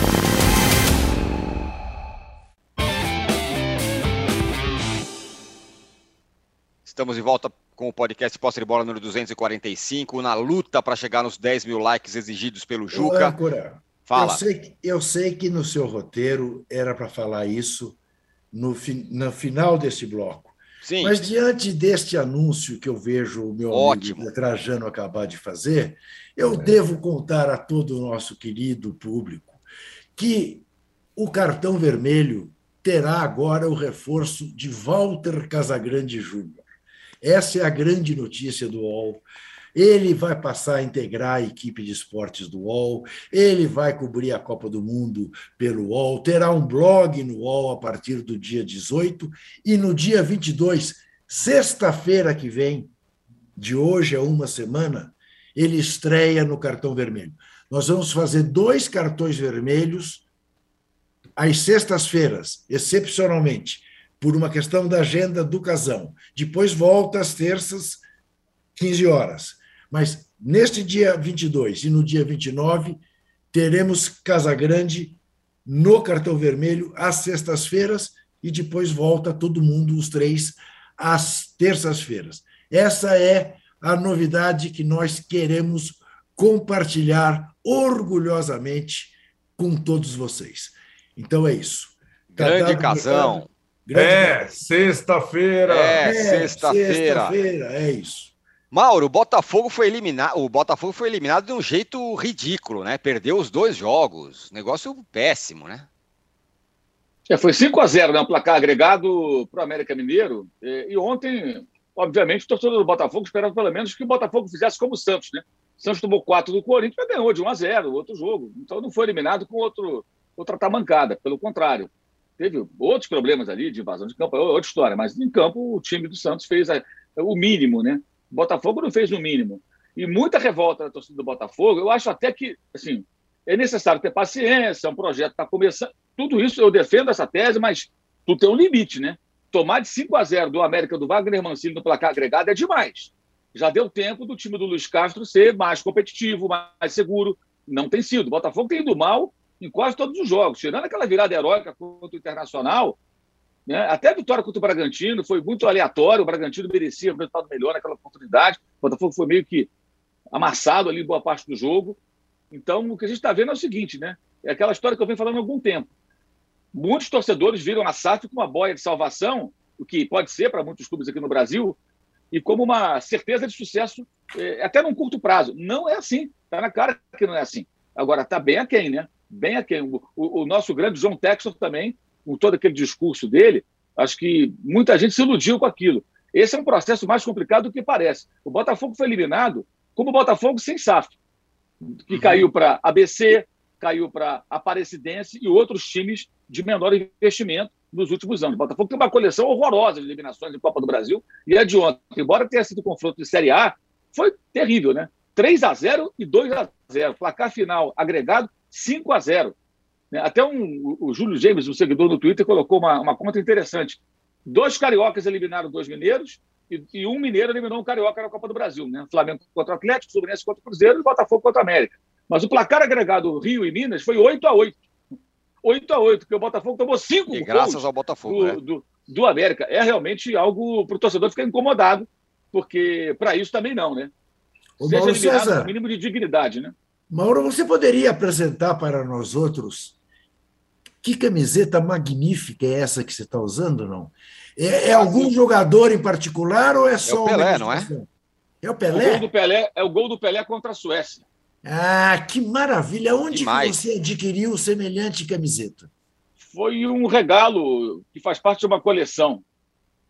Estamos de volta com o podcast Posse de Bola número 245, na luta para chegar nos 10 mil likes exigidos pelo Juca. Âncora, Fala. Eu sei, eu sei que no seu roteiro era para falar isso no, no final desse bloco. Sim. Mas diante deste anúncio que eu vejo o meu Ótimo. amigo Trajano acabar de fazer, eu é. devo contar a todo o nosso querido público que o cartão vermelho terá agora o reforço de Walter Casagrande Júnior. Essa é a grande notícia do UOL. Ele vai passar a integrar a equipe de esportes do UOL, ele vai cobrir a Copa do Mundo pelo UOL, terá um blog no UOL a partir do dia 18 e no dia 22, sexta-feira que vem, de hoje a uma semana, ele estreia no cartão vermelho. Nós vamos fazer dois cartões vermelhos às sextas-feiras, excepcionalmente, por uma questão da agenda do casão. Depois volta às terças, 15 horas. Mas neste dia 22 e no dia 29, teremos Casa Grande no cartão vermelho às sextas-feiras e depois volta todo mundo, os três, às terças-feiras. Essa é a novidade que nós queremos compartilhar orgulhosamente com todos vocês. Então é isso. Grande casão. É, sexta-feira. É, é sexta-feira. Sexta-feira, é isso. Mauro, o Botafogo foi eliminado. O Botafogo foi eliminado de um jeito ridículo, né? Perdeu os dois jogos. Negócio péssimo, né? É, foi 5 a 0 né? Um placar agregado para o América Mineiro. E, ontem, obviamente, o torcedor do Botafogo esperava pelo menos que o Botafogo fizesse como o Santos, né? O Santos tomou 4 do Corinthians, mas ganhou de 1 a 0 outro jogo. Então não foi eliminado com outro, outra tamancada, pelo contrário. Teve outros problemas ali de invasão de campo, é outra história, mas em campo o time do Santos fez a, o mínimo, né? O Botafogo não fez o mínimo. E muita revolta da torcida do Botafogo. Eu acho até que, assim, é necessário ter paciência, um projeto está começando. Tudo isso eu defendo essa tese, mas tu tem um limite, né? Tomar de 5 a 0 do América do Wagner Mancini no placar agregado é demais. Já deu tempo do time do Luiz Castro ser mais competitivo, mais seguro. Não tem sido. O Botafogo tem ido mal em quase todos os jogos. Tirando aquela virada heróica contra o Internacional, né? Até a vitória contra o Bragantino foi muito aleatório, o Bragantino merecia um resultado melhor naquela oportunidade, o Botafogo foi meio que amassado ali boa parte do jogo. Então, o que a gente está vendo é o seguinte, né? É aquela história que eu venho falando há algum tempo. Muitos torcedores viram a SAF como uma boia de salvação, o que pode ser para muitos clubes aqui no Brasil, e como uma certeza de sucesso, é, até num curto prazo. Não é assim. Está na cara que não é assim. Agora, está bem aquém, né? Bem aquém. O, o, nosso grande João Textor também com todo aquele discurso dele, acho que muita gente se iludiu com aquilo. Esse é um processo mais complicado do que parece. O Botafogo foi eliminado como o Botafogo sem SAF, que uhum. caiu para ABC, caiu para Aparecidense e outros times de menor investimento nos últimos anos. O Botafogo tem uma coleção horrorosa de eliminações em Copa do Brasil e é de ontem. Embora tenha sido confronto de Série A, foi terrível, né? 3 a 0 e 2 a 0 Placar final agregado 5 a 0 né? Até um, o Júlio James, um seguidor no Twitter, colocou uma, uma conta interessante. Dois cariocas eliminaram dois mineiros e, e, um mineiro eliminou um carioca na Copa do Brasil. Né? Flamengo contra o Atlético, Fluminense contra o Cruzeiro e Botafogo contra o América. Mas o placar agregado Rio e Minas foi 8 a 8 8 a 8 porque o Botafogo tomou 5 E graças ao Botafogo, do, né? do, do, América. É realmente algo para o torcedor ficar incomodado, porque para isso também não, né? Ô, Seja Mauro eliminado César, com mínimo de dignidade, né? Mauro, você poderia apresentar para nós outros que camiseta magnífica é essa que você está usando, não? É, é algum jogador em particular ou é só é o Pelé, não é? É o Pelé? O gol do Pelé é o gol do Pelé contra a Suécia. Ah, que maravilha! Onde que você adquiriu semelhante camiseta? Foi um regalo que faz parte de uma coleção.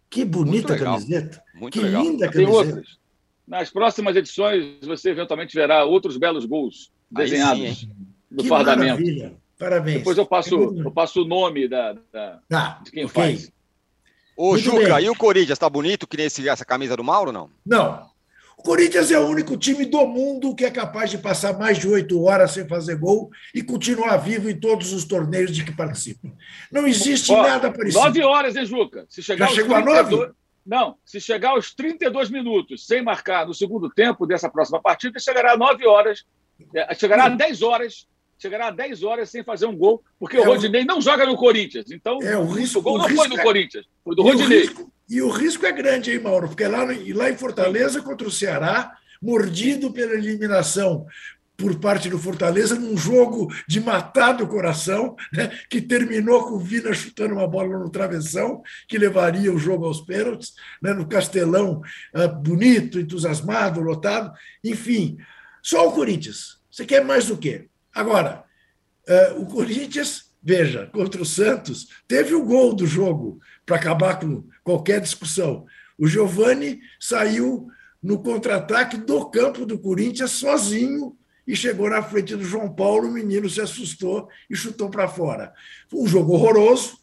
Que bonita camiseta. Muito que legal. linda Tem camiseta. outras. Nas próximas edições, você eventualmente verá outros belos gols desenhados sim, no que fardamento. maravilha. Parabéns. Depois eu passo, É eu passo o nome da, da- Tá, de quem ok. faz. Ô, Muito Juca, bem. e o Corinthians tá bonito que nem esse- essa camisa do Mauro, não? Não. O Corinthians é o único time do mundo que é capaz de passar mais de oito horas sem fazer gol e continuar vivo em todos os torneios de que participa. Não existe Ó, nada parecido. Nove horas, hein, Juca? Se chegar Já chegou a 32 Não, se chegar aos 32 minutos sem marcar no segundo tempo dessa próxima partida, chegará a 9 horas, é, chegará a 10 horas, chegará a 10 horas sem fazer um gol, porque É o o- Rodinei não joga no Corinthians. Então, É, o risco- gol o não foi do é- Corinthians, foi do E o, Rodinei. risco, e o risco é grande, hein, Mauro? Porque lá, lá em Fortaleza, contra o Ceará, mordido pela eliminação por parte do Fortaleza, num jogo de matar do coração, né, que terminou com o Vina chutando uma bola no travessão, que levaria o jogo aos pênaltis, né, no Castelão, ah, bonito, entusiasmado, lotado. Enfim, só o Corinthians. Você quer mais do quê? Agora, ah, o Corinthians, veja, contra o Santos, teve o gol do jogo para acabar com qualquer discussão. O Giovani saiu no contra-ataque do campo do Corinthians sozinho e chegou na frente do João Paulo. O menino se assustou e chutou para fora. Foi um jogo horroroso,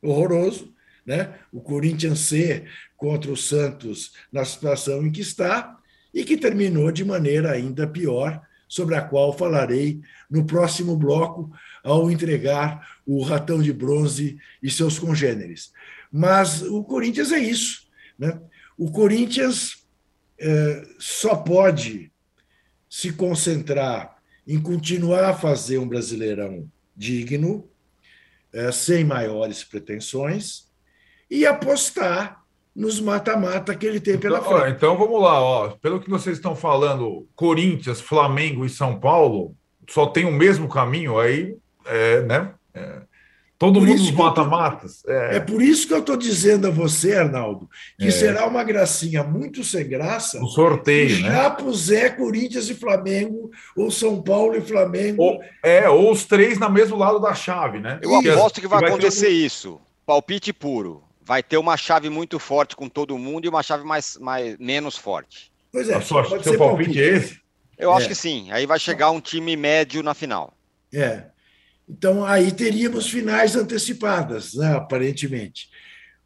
horroroso, né? O Corinthians C contra o Santos na situação em que está e que terminou de maneira ainda pior, sobre a qual falarei no próximo bloco ao entregar o ratão de bronze e seus congêneres. Mas o Corinthians é isso. Né? O Corinthians eh, só pode se concentrar em continuar a fazer um brasileirão digno, eh, sem maiores pretensões, e apostar nos mata-mata que ele tem pela Então, ó, frente. então vamos lá, ó. Pelo que vocês estão falando, Corinthians, Flamengo e São Paulo só tem o mesmo caminho aí, é, né? É, todo Por mundo nos mata-matas. É, É por isso que eu estou dizendo a você, Arnaldo, que É. será uma gracinha muito sem graça um sorteio, né? já puser Corinthians e Flamengo, ou São Paulo e Flamengo. Ou, é, ou os três no mesmo lado da chave, né? Eu Porque aposto que vai, ter acontecer isso. Palpite puro. Vai ter uma chave muito forte com todo mundo e uma chave mais, mais menos forte. Pois é, a sua- pode seu ser palpite é esse? Eu É. acho que sim. Aí vai chegar um time médio na final. É. Então, aí teríamos finais antecipadas, né, aparentemente.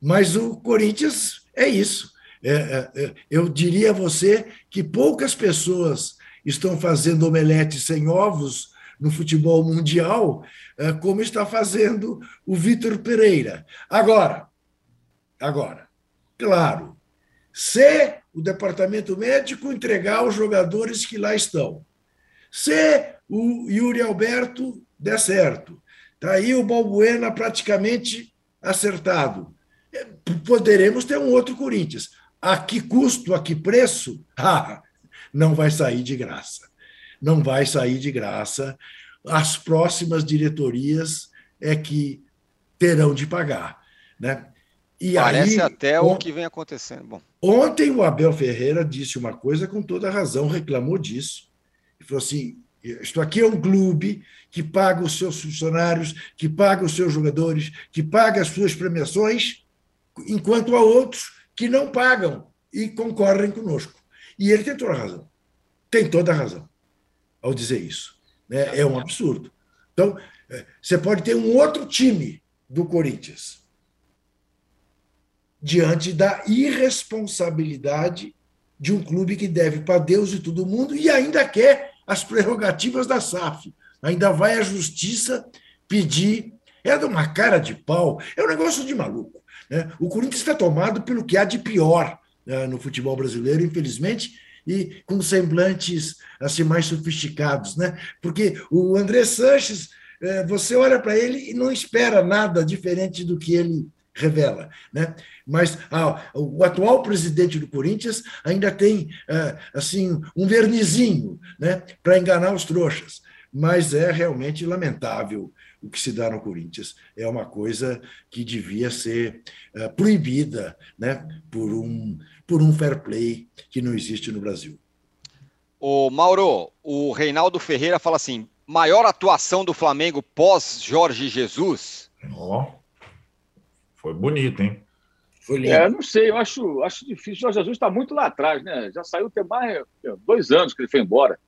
Mas o Corinthians é isso. É, é, é, eu diria a você que poucas pessoas estão fazendo omelete sem ovos no futebol mundial, é, como está fazendo o Vitor Pereira. Agora, agora, claro, se o departamento médico entregar os jogadores que lá estão, se o Yuri Alberto der certo, está aí o Balbuena praticamente acertado, é, poderemos ter um outro Corinthians. A que custo, a que preço? [laughs] Ah, não vai sair de graça. Não vai sair de graça. As próximas diretorias é que terão de pagar. Né? E Parece aí, até o que vem acontecendo. Bom, Ontem o Abel Ferreira disse uma coisa com toda razão, reclamou disso. Ele falou assim: isto aqui é um clube que paga os seus funcionários, que paga os seus jogadores, que paga as suas premiações, enquanto há outros que não pagam e concorrem conosco. E ele tem toda a razão. Tem toda a razão ao dizer isso. né? É um absurdo. Então, eh, você pode ter um outro time do Corinthians diante da irresponsabilidade de um clube que deve para Deus e todo mundo e ainda quer as prerrogativas da SAF. Ainda vai à justiça pedir. É de uma cara de pau, é um negócio de maluco. Né? O Corinthians está tomado pelo que há de pior né, no futebol brasileiro, infelizmente, e com semblantes assim mais sofisticados, né? Porque o André Sanches, eh, você olha para ele e não espera nada diferente do que ele revela, né? Mas ah, o atual presidente do Corinthians ainda tem ah, assim um vernizinho, né, para enganar os trouxas. Mas é realmente lamentável o que se dá no Corinthians. É uma coisa que devia ser ah, proibida, né, por um por um fair play que não existe no Brasil. o Mauro, o Reinaldo Ferreira fala assim: maior atuação do Flamengo pós Jorge Jesus? Ó, foi bonito, hein? Foi lindo. É, não sei, eu acho, acho difícil. O Jorge Jesus está muito lá atrás, né? Já saiu tem mais dois anos que ele foi embora.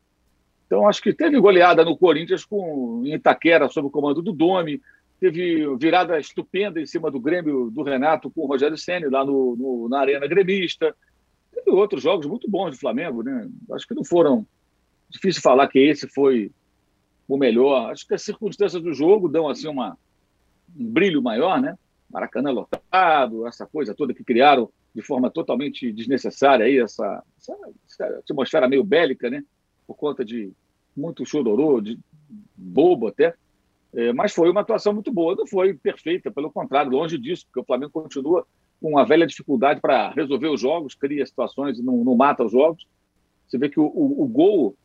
Então, acho que teve goleada no Corinthians com em Itaquera, sob o comando do Domi. Teve virada estupenda em cima do Grêmio do Renato com o Rogério Senna lá no, no, na Arena Gremista. Teve outros jogos muito bons do Flamengo, né? Acho que não foram. Difícil falar que esse foi o melhor. Acho que as circunstâncias do jogo dão assim uma, um brilho maior, né? Maracanã lotado, essa coisa toda que criaram de forma totalmente desnecessária aí, essa, essa, essa atmosfera meio bélica, né? Por conta de muito chororô, de bobo até. É, mas foi uma atuação muito boa, não foi perfeita, pelo contrário, longe disso, porque o Flamengo continua com uma velha dificuldade para resolver os jogos, cria situações e não, não mata os jogos. Você vê que o, o, o, gol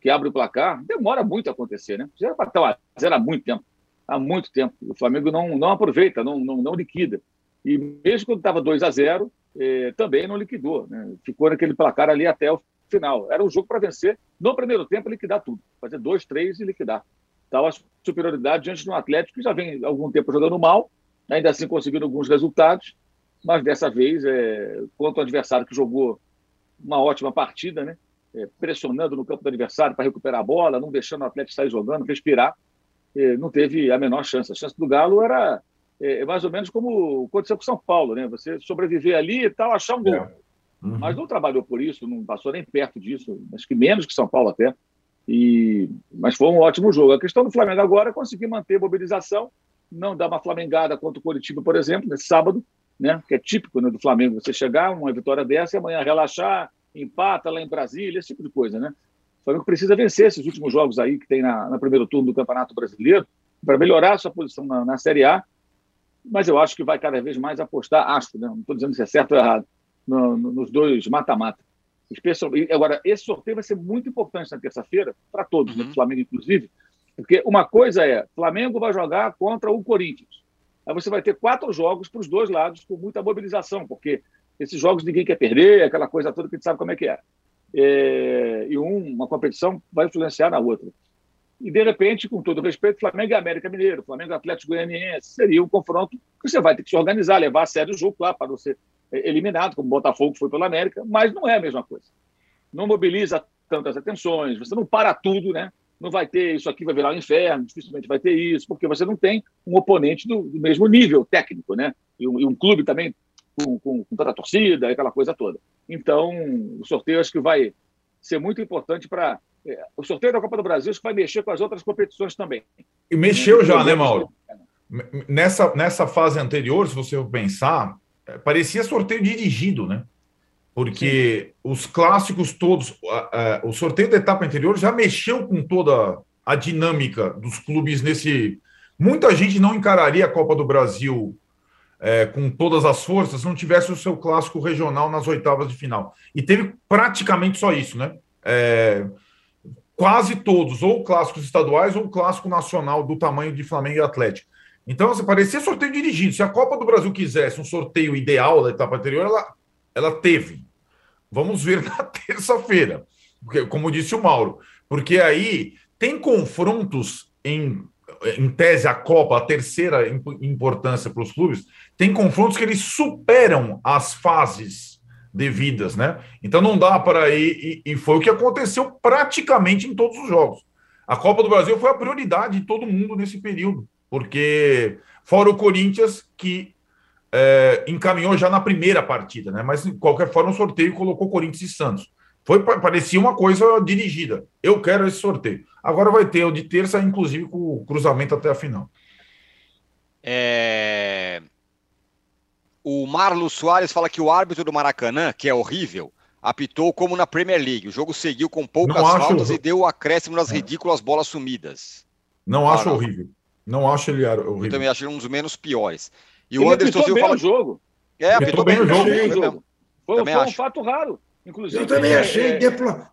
que abre o placar demora muito a acontecer, né? Já para estar zero há muito tempo, há muito tempo. O Flamengo não, não aproveita, não, não, não liquida. E mesmo quando estava 2 a 0 eh, também não liquidou, né? Ficou naquele placar ali até o final. Era um jogo para vencer, no primeiro tempo, liquidar tudo. Fazer dois, três e liquidar. Estava a superioridade diante de um Atlético que já vem algum tempo jogando mal, ainda assim conseguindo alguns resultados, mas dessa vez, é, contra o adversário que jogou uma ótima partida, né? É, pressionando no campo do adversário para recuperar a bola, não deixando o Atlético sair jogando, respirar, é, não teve a menor chance. A chance do Galo era é, mais ou menos como aconteceu com São Paulo, né? Você sobreviver ali e tal, achar um gol. É. Uhum. Mas não trabalhou por isso, não passou nem perto disso, acho que menos que São Paulo até. E, mas foi um ótimo jogo. A questão do Flamengo agora é conseguir manter a mobilização, não dar uma flamengada contra o Curitiba, por exemplo, nesse sábado, né, que é típico né, do Flamengo, você chegar, uma vitória dessa e amanhã relaxar, empata lá em Brasília, esse tipo de coisa. Né? O Flamengo precisa vencer esses últimos jogos aí que tem na, na primeiro turno do Campeonato Brasileiro para melhorar a sua posição na, na Série A, mas eu acho que vai cada vez mais apostar, acho, né? não estou dizendo se é certo ou errado, no, no, nos dois mata-mata. Agora, esse sorteio vai ser muito importante na terça-feira, para todos, né, uhum. né, Flamengo inclusive, porque uma coisa é, Flamengo vai jogar contra o Corinthians. Aí você vai ter quatro jogos para os dois lados com muita mobilização, porque esses jogos ninguém quer perder, aquela coisa toda que a gente sabe como é que é. É e um, uma competição vai influenciar na outra. E, de repente, com todo respeito, Flamengo e América Mineiro, Flamengo e Atlético Goianiense, seria um confronto que você vai ter que se organizar, levar a sério o jogo lá para você eliminado, como o Botafogo foi pela América, mas não é a mesma coisa. Não mobiliza tantas atenções, você não para tudo, né? Não vai ter isso aqui, vai virar um inferno, dificilmente vai ter isso, porque você não tem um oponente do, do mesmo nível técnico, né? E um, e um clube também com, com, com, toda a torcida, aquela coisa toda. Então, o sorteio acho que vai ser muito importante para. É, o sorteio da Copa do Brasil acho que vai mexer com as outras competições também. E mexeu já, né, Mauro? Nessa, nessa fase anterior, se você pensar, é, parecia sorteio dirigido, né? Porque Sim. os clássicos todos, o sorteio da etapa anterior já mexeu com toda a dinâmica dos clubes nesse. Muita gente não encararia a Copa do Brasil é, com todas as forças não tivesse o seu clássico regional nas oitavas de final. E teve praticamente só isso, né? É, quase todos, ou clássicos estaduais ou clássico nacional do tamanho de Flamengo e Atlético. Então, assim, parecia sorteio dirigido. Se a Copa do Brasil quisesse um sorteio ideal da etapa anterior, ela, ela teve. Vamos ver [laughs] na terça-feira, como disse o Mauro. Porque aí tem confrontos em, em tese a Copa, a terceira importância para os clubes, tem confrontos que eles superam as fases devidas, né? Então não dá para ir, e, e foi o que aconteceu praticamente em todos os jogos. A Copa do Brasil foi a prioridade de todo mundo nesse período porque fora o Corinthians que é, encaminhou já na primeira partida, né? Mas de qualquer forma o sorteio colocou Corinthians e Santos. Foi parecia uma coisa dirigida. Eu quero esse sorteio. Agora vai ter o de terça, inclusive com o cruzamento até a final. É... O Marlos Soares fala que o árbitro do Maracanã, que é horrível, apitou como na Premier League. O jogo seguiu com poucas faltas e deu o acréscimo nas é. ridículas bolas sumidas. Não acho horrível. Não acho ele horrível. Eu também acho ele um dos menos piores. E ele o Anderson Silva fala... o jogo. É, apitou bem, bem o jogo. jogo. Foi, foi um fato raro. Inclusive, eu também achei é,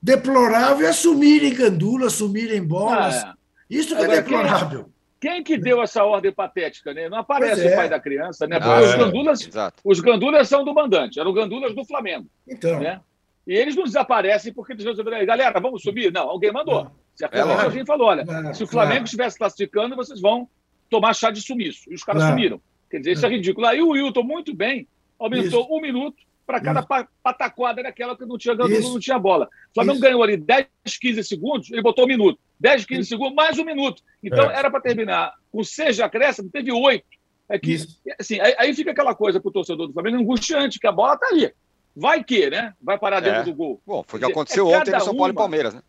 deplorável assumirem gandula, assumirem bolas. Ah, é. Isso que é Agora, é deplorável. Quem, que deu essa ordem patética? Né? Não aparece é. o pai da criança, né? Ah, os, gandulas, os gandulas são do mandante, eram gandulas do Flamengo. Então. Né? E eles não desaparecem porque eles resolveram, galera, vamos subir? Não, alguém mandou. Não. Se a Federação é, falou: olha, é, se o Flamengo estivesse classificando, vocês vão tomar chá de sumiço. E os caras sumiram. Quer dizer, isso é ridículo. Aí o Wilton, muito bem, aumentou Isso. um minuto para cada Isso. pataquada daquela que não tinha, não tinha bola. O Flamengo Isso. ganhou ali 10, 15 segundos, ele botou um minuto. 10, 15 Isso. segundos, mais um minuto. Então, é. era para terminar com seis de acréscimo, teve oito. É que, assim, aí, aí, fica aquela coisa para o torcedor do Flamengo angustiante, que a bola está ali. Vai que, né? Vai parar dentro é. do gol. Bom, foi o que aconteceu é ontem no São Paulo uma, e Palmeiras, né?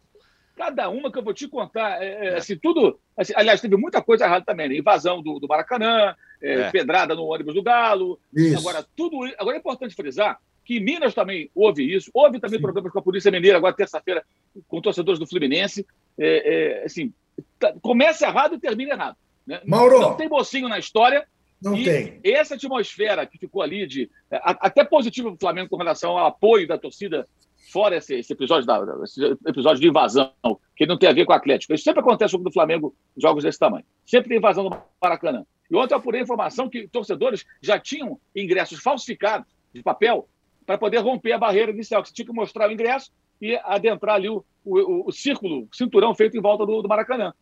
Cada uma que eu vou te contar, é, é, é. assim, tudo. Assim, aliás, teve muita coisa errada também, né? Invasão do, do Maracanã, pedrada no ônibus do Galo. Isso. Agora, tudo. Agora é importante frisar que em Minas também houve isso, houve também Sim. problemas com a Polícia Mineira, agora terça-feira, com torcedores do Fluminense. É, é, assim, tá, começa errado e termina errado. Né? Mauro! Não tem mocinho na história. Não tem. Essa atmosfera que ficou ali, de, é, até positiva do Flamengo com relação ao apoio da torcida, fora esse, esse episódio, da, esse episódio de invasão, que não tem a ver com o Atlético. Isso sempre acontece no Flamengo, jogos desse tamanho. Sempre tem invasão no Maracanã. E ontem eu apurei a informação que torcedores já tinham ingressos falsificados de papel para poder romper a barreira inicial, que você tinha que mostrar o ingresso e adentrar ali o, o, o círculo, o cinturão feito em volta do, do, Maracanã.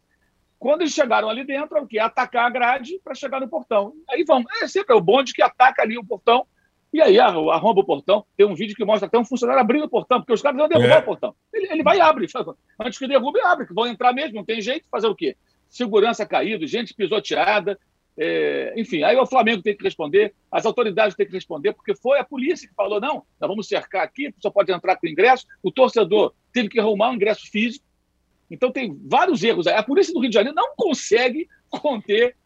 Quando eles chegaram ali dentro, o que? Atacar a grade para chegar no portão. Aí vão. É sempre é o bonde que ataca ali o portão e aí arromba o portão. Tem um vídeo que mostra até um funcionário abrindo o portão, porque os caras vão derrubar é. o portão. Ele, ele vai e abre. [laughs] Antes que derrube, abre, que vão entrar mesmo, não tem jeito. Fazer o quê? Segurança caído, gente pisoteada, é, enfim, aí o Flamengo tem que responder, as autoridades têm que responder, porque foi a polícia que falou: não, nós vamos cercar aqui, só pode entrar com ingresso. O torcedor teve que arrumar um ingresso físico. Então tem vários erros. A polícia do Rio de Janeiro não consegue conter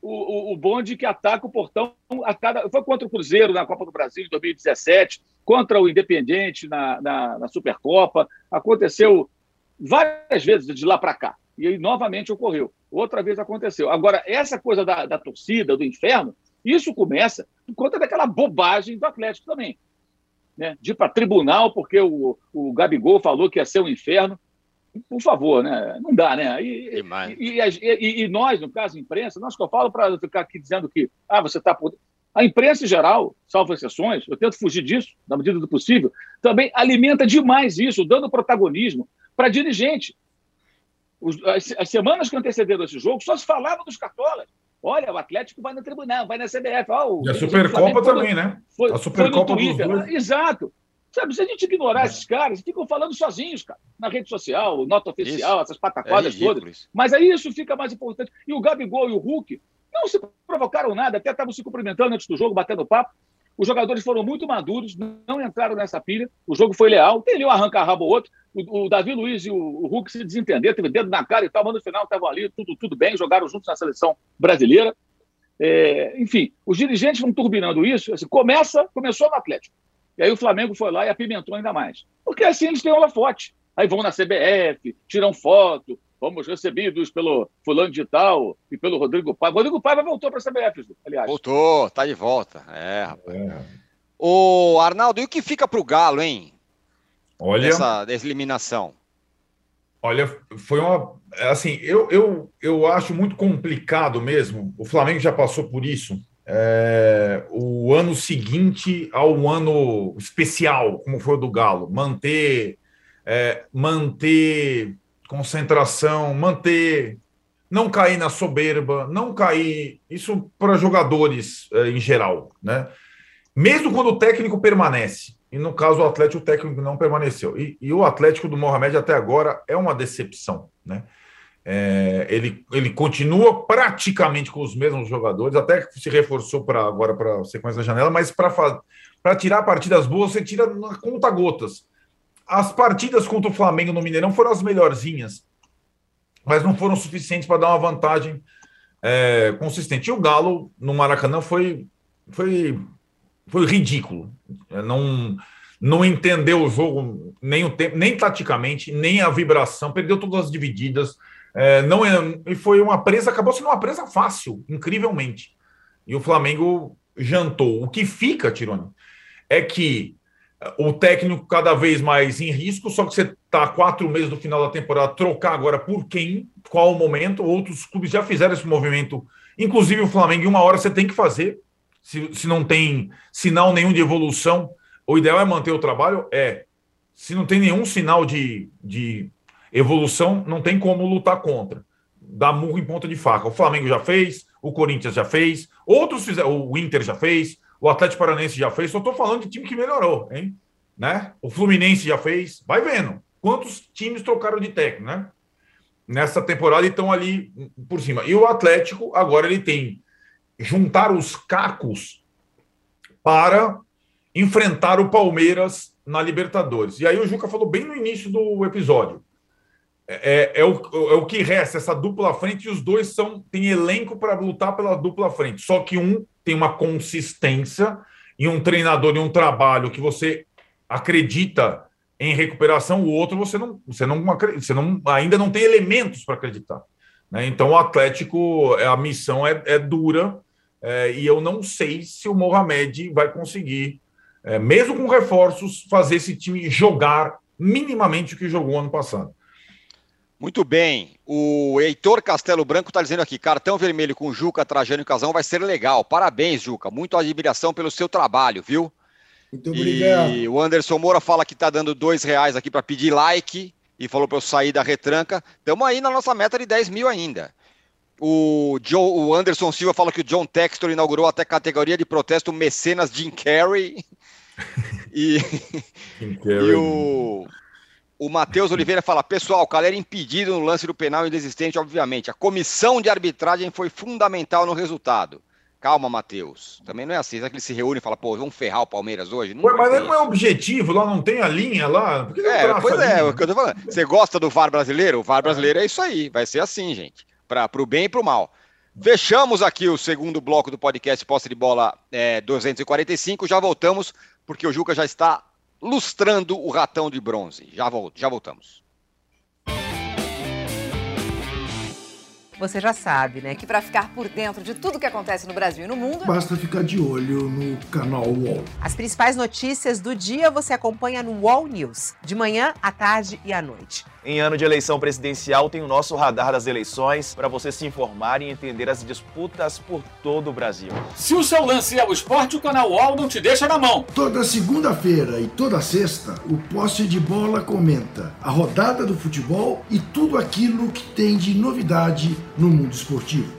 o, o, o bonde que ataca o portão. A cada, foi contra o Cruzeiro na Copa do Brasil em 2017, contra o Independiente na, na, na Supercopa. Aconteceu várias vezes de lá para cá. E aí novamente ocorreu. Outra vez aconteceu. Agora, essa coisa da, da torcida, do inferno, isso começa por conta daquela bobagem do Atlético também. Né? De ir para tribunal porque o, o Gabigol falou que ia ser um inferno. Por favor, né? Não dá, né? E, e, e, e, nós, no caso, imprensa, nós que eu falo para ficar aqui dizendo que ah, você está por. A imprensa em geral, salvo exceções, eu tento fugir disso, na medida do possível, também alimenta demais isso, dando protagonismo para dirigente. Os, as, as, semanas que antecederam esse jogo, só se falava dos cartolas. Olha, o Atlético vai no tribunal, vai na CBF. Oh, e a Supercopa também, né? Foi, a Supercopa foi no Twitter. Exato. Sabe, se a gente ignorar é. esses caras, ficam falando sozinhos, cara, na rede social, nota oficial, isso. essas pataquadas é todas. Mas aí isso fica mais importante. E o Gabigol e o Hulk não se provocaram nada, até estavam se cumprimentando antes do jogo, batendo papo. Os jogadores foram muito maduros, não entraram nessa pilha. O jogo foi leal. Ali um arranca-rabo ou outro. O, o, Davi Luiz e o, o Hulk se desentenderam, teve dedo na cara e tal, mas no final estavam ali, tudo, tudo bem, jogaram juntos na seleção brasileira. É, enfim, os dirigentes vão turbinando isso. Assim, começa, começou no Atlético. E aí o Flamengo foi lá e apimentou ainda mais. Porque assim eles têm holofote. Aí vão na CBF, tiram foto, fomos recebidos pelo fulano de tal e pelo Rodrigo Paiva. Rodrigo Paiva voltou para a CBF, aliás. Voltou, tá de volta. É, rapaz. É. Ô, Arnaldo, e o que fica para o Galo, hein? Olha. Essa eliminação. Olha, foi uma. Assim, eu, eu, eu acho muito complicado mesmo. O Flamengo já passou por isso. É, o ano seguinte ao ano especial, como foi o do Galo. Manter. É, manter concentração, manter, não cair na soberba, não cair. Isso para jogadores eh, em geral, né? Mesmo quando o técnico permanece, e no caso o Atlético, o técnico não permaneceu. E, e o Atlético do Mohamed até agora é uma decepção, né? É, ele, ele continua praticamente com os mesmos jogadores, até que se reforçou para agora para a sequência da janela, mas para tirar partidas boas, você tira na conta gotas as partidas contra o Flamengo no Mineirão foram as melhorzinhas, mas não foram suficientes para dar uma vantagem é, consistente. E o Galo no Maracanã foi, foi, foi ridículo. Não, não entendeu o jogo nem o tempo, nem taticamente, nem a vibração, perdeu todas as divididas. É, não é, e foi uma presa, acabou sendo uma presa fácil, incrivelmente. E o Flamengo jantou. O que fica, Tironi, é que o técnico cada vez mais em risco, só que você está quatro meses do final da temporada, trocar agora por quem, qual o momento, outros clubes já fizeram esse movimento, inclusive o Flamengo, em uma hora você tem que fazer, se, se não tem sinal nenhum de evolução, o ideal é manter o trabalho, é, se não tem nenhum sinal de, de evolução, não tem como lutar contra, dar murro em ponta de faca, o Flamengo já fez, o Corinthians já fez, outros fizeram, o Inter já fez, o Atlético Paranense já fez. Só estou falando de time que melhorou, hein? Né? O Fluminense já fez. Vai vendo. Quantos times trocaram de técnico, né? Nessa temporada e estão ali por cima. E o Atlético, agora ele tem juntar os cacos para enfrentar o Palmeiras na Libertadores. E aí o Juca falou bem no início do episódio. É, é, é, o, é o que resta, essa dupla frente, e os dois são têm elenco para lutar pela dupla frente. Só que um tem uma consistência e um treinador e um trabalho que você acredita em recuperação, o outro você não, você não, você não ainda não tem elementos para acreditar. Né? Então o Atlético, a missão é, é dura, é, e eu não sei se o Mohamed vai conseguir, é, mesmo com reforços, fazer esse time jogar minimamente o que jogou ano passado. Muito bem. O Heitor Castelo Branco está dizendo aqui: cartão vermelho com Juca, Trajano e Casão vai ser legal. Parabéns, Juca. Muito admiração pelo seu trabalho, viu? Muito obrigado. E o Anderson Moura fala que está dando dois reais aqui para pedir like e falou para eu sair da retranca. Estamos aí na nossa meta de 10 mil ainda. O, Joe, o Anderson Silva fala que o John Textor inaugurou até categoria de protesto mecenas Jim Carrey. [laughs] e, Jim Carrey. [laughs] e o, o Matheus Oliveira fala: pessoal, o Calera impedido no lance do penal inexistente, obviamente. A comissão de arbitragem foi fundamental no resultado. Calma, Matheus. Também não é assim. Será que ele se reúne e fala, pô, vamos ferrar o Palmeiras hoje? Não Pô, mas não é objetivo, lá não tem a linha lá. é, pois é, o que eu tô falando. Você gosta do VAR brasileiro? O VAR brasileiro é isso aí. Vai ser assim, gente para o bem e para o mal. Fechamos aqui o segundo bloco do podcast Posse de Bola é, 245. Já voltamos, porque o Juca já está lustrando o ratão de bronze. Já, volto, já voltamos. Você já sabe, né, que para ficar por dentro de tudo que acontece no Brasil e no mundo, basta ficar de olho no canal UOL. As principais notícias do dia você acompanha no UOL News, de manhã, à tarde e à noite. Em ano de eleição presidencial, tem o nosso radar das eleições para você se informar e entender as disputas por todo o Brasil. Se o seu lance é o esporte, o canal UOL não te deixa na mão. Toda segunda-feira e toda sexta, o poste de bola comenta a rodada do futebol e tudo aquilo que tem de novidade no mundo esportivo.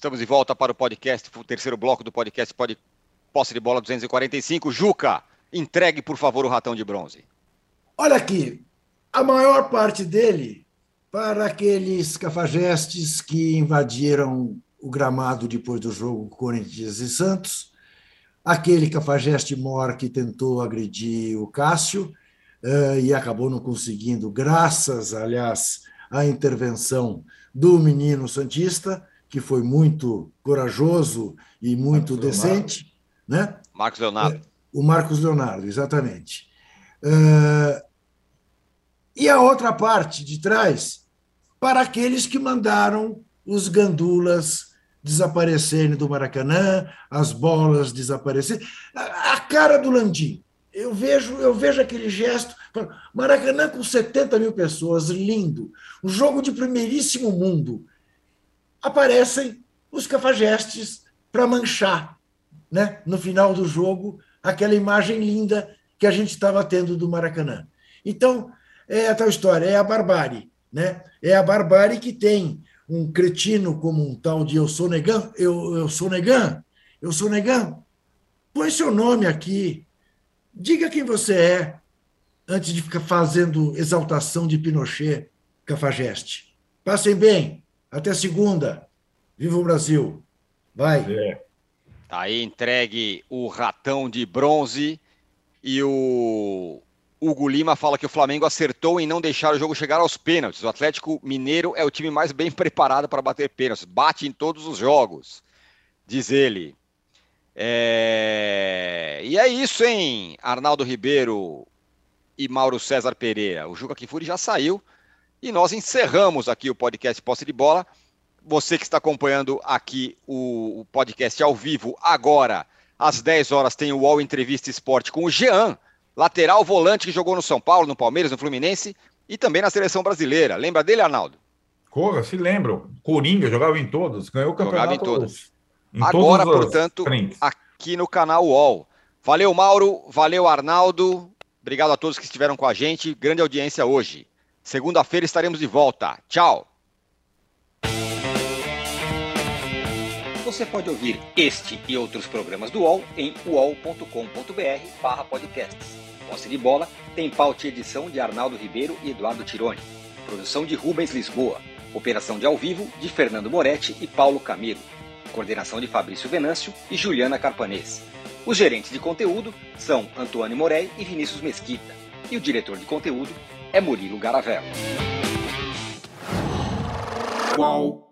Estamos de volta para o podcast, o terceiro bloco do podcast Pode, Posse de Bola 245. Juca, entregue, por favor, o ratão de bronze. Olha aqui, a maior parte dele para aqueles cafajestes que invadiram o gramado depois do jogo Corinthians e Santos, aquele cafajeste mor que tentou agredir o Cássio uh, e acabou não conseguindo, graças, aliás, à intervenção do menino Santista, que foi muito corajoso e muito Marcos decente. Leonardo. Né? Marcos Leonardo. É, o Marcos Leonardo, exatamente. Uh, e a outra parte de trás, para aqueles que mandaram os gandulas desaparecerem do Maracanã, as bolas desaparecerem. A, a cara do Landim. Eu vejo, eu vejo aquele gesto. Maracanã com 70 mil pessoas, lindo. Um jogo de primeiríssimo mundo aparecem os cafajestes para manchar, né, no final do jogo, aquela imagem linda que a gente estava tendo do Maracanã. Então, é a tal história, é a barbárie. Né? É a barbárie que tem um cretino como um tal de eu sou Negan, eu, eu sou Negan, eu sou Negan. Põe seu nome aqui, diga quem você é, antes de ficar fazendo exaltação de Pinochet, cafajeste. Passem bem. Até segunda. Viva o Brasil. Vai. É. Tá aí entregue o ratão de bronze e o Hugo Lima fala que o Flamengo acertou em não deixar o jogo chegar aos pênaltis. O Atlético Mineiro é o time mais bem preparado para bater pênaltis. Bate em todos os jogos, diz ele. É... E é isso, hein, Arnaldo Ribeiro e Mauro César Pereira. O Juca Kifuri já saiu. E nós encerramos aqui o podcast Posse de Bola. você que está acompanhando aqui o, o podcast ao vivo agora, às 10 horas, tem o UOL Entrevista Esporte com o Jean, lateral volante que jogou no São Paulo, no Palmeiras, no Fluminense e também na seleção brasileira. Lembra dele, Arnaldo? Corra, se lembram. Coringa jogava em todos, ganhou o campeonato. Jogava em todos. Em Agora, portanto, frentes. aqui no canal UOL. Valeu, Mauro. Valeu, Arnaldo. Obrigado a todos que estiveram com a gente. Grande audiência hoje. Segunda-feira estaremos de volta. Tchau. Você pode ouvir este e outros programas do UOL em uol.com.br/podcasts. Posse de bola tem pauta e edição de Arnaldo Ribeiro e Eduardo Tironi. Produção de Rubens Lisboa. Operação de ao vivo de Fernando Moretti e Paulo Camilo. Coordenação de Fabrício Venâncio e Juliana Carpanês. Os gerentes de conteúdo são Antônio Morei e Vinícius Mesquita. E o diretor de conteúdo é Murilo Garavello. Qual?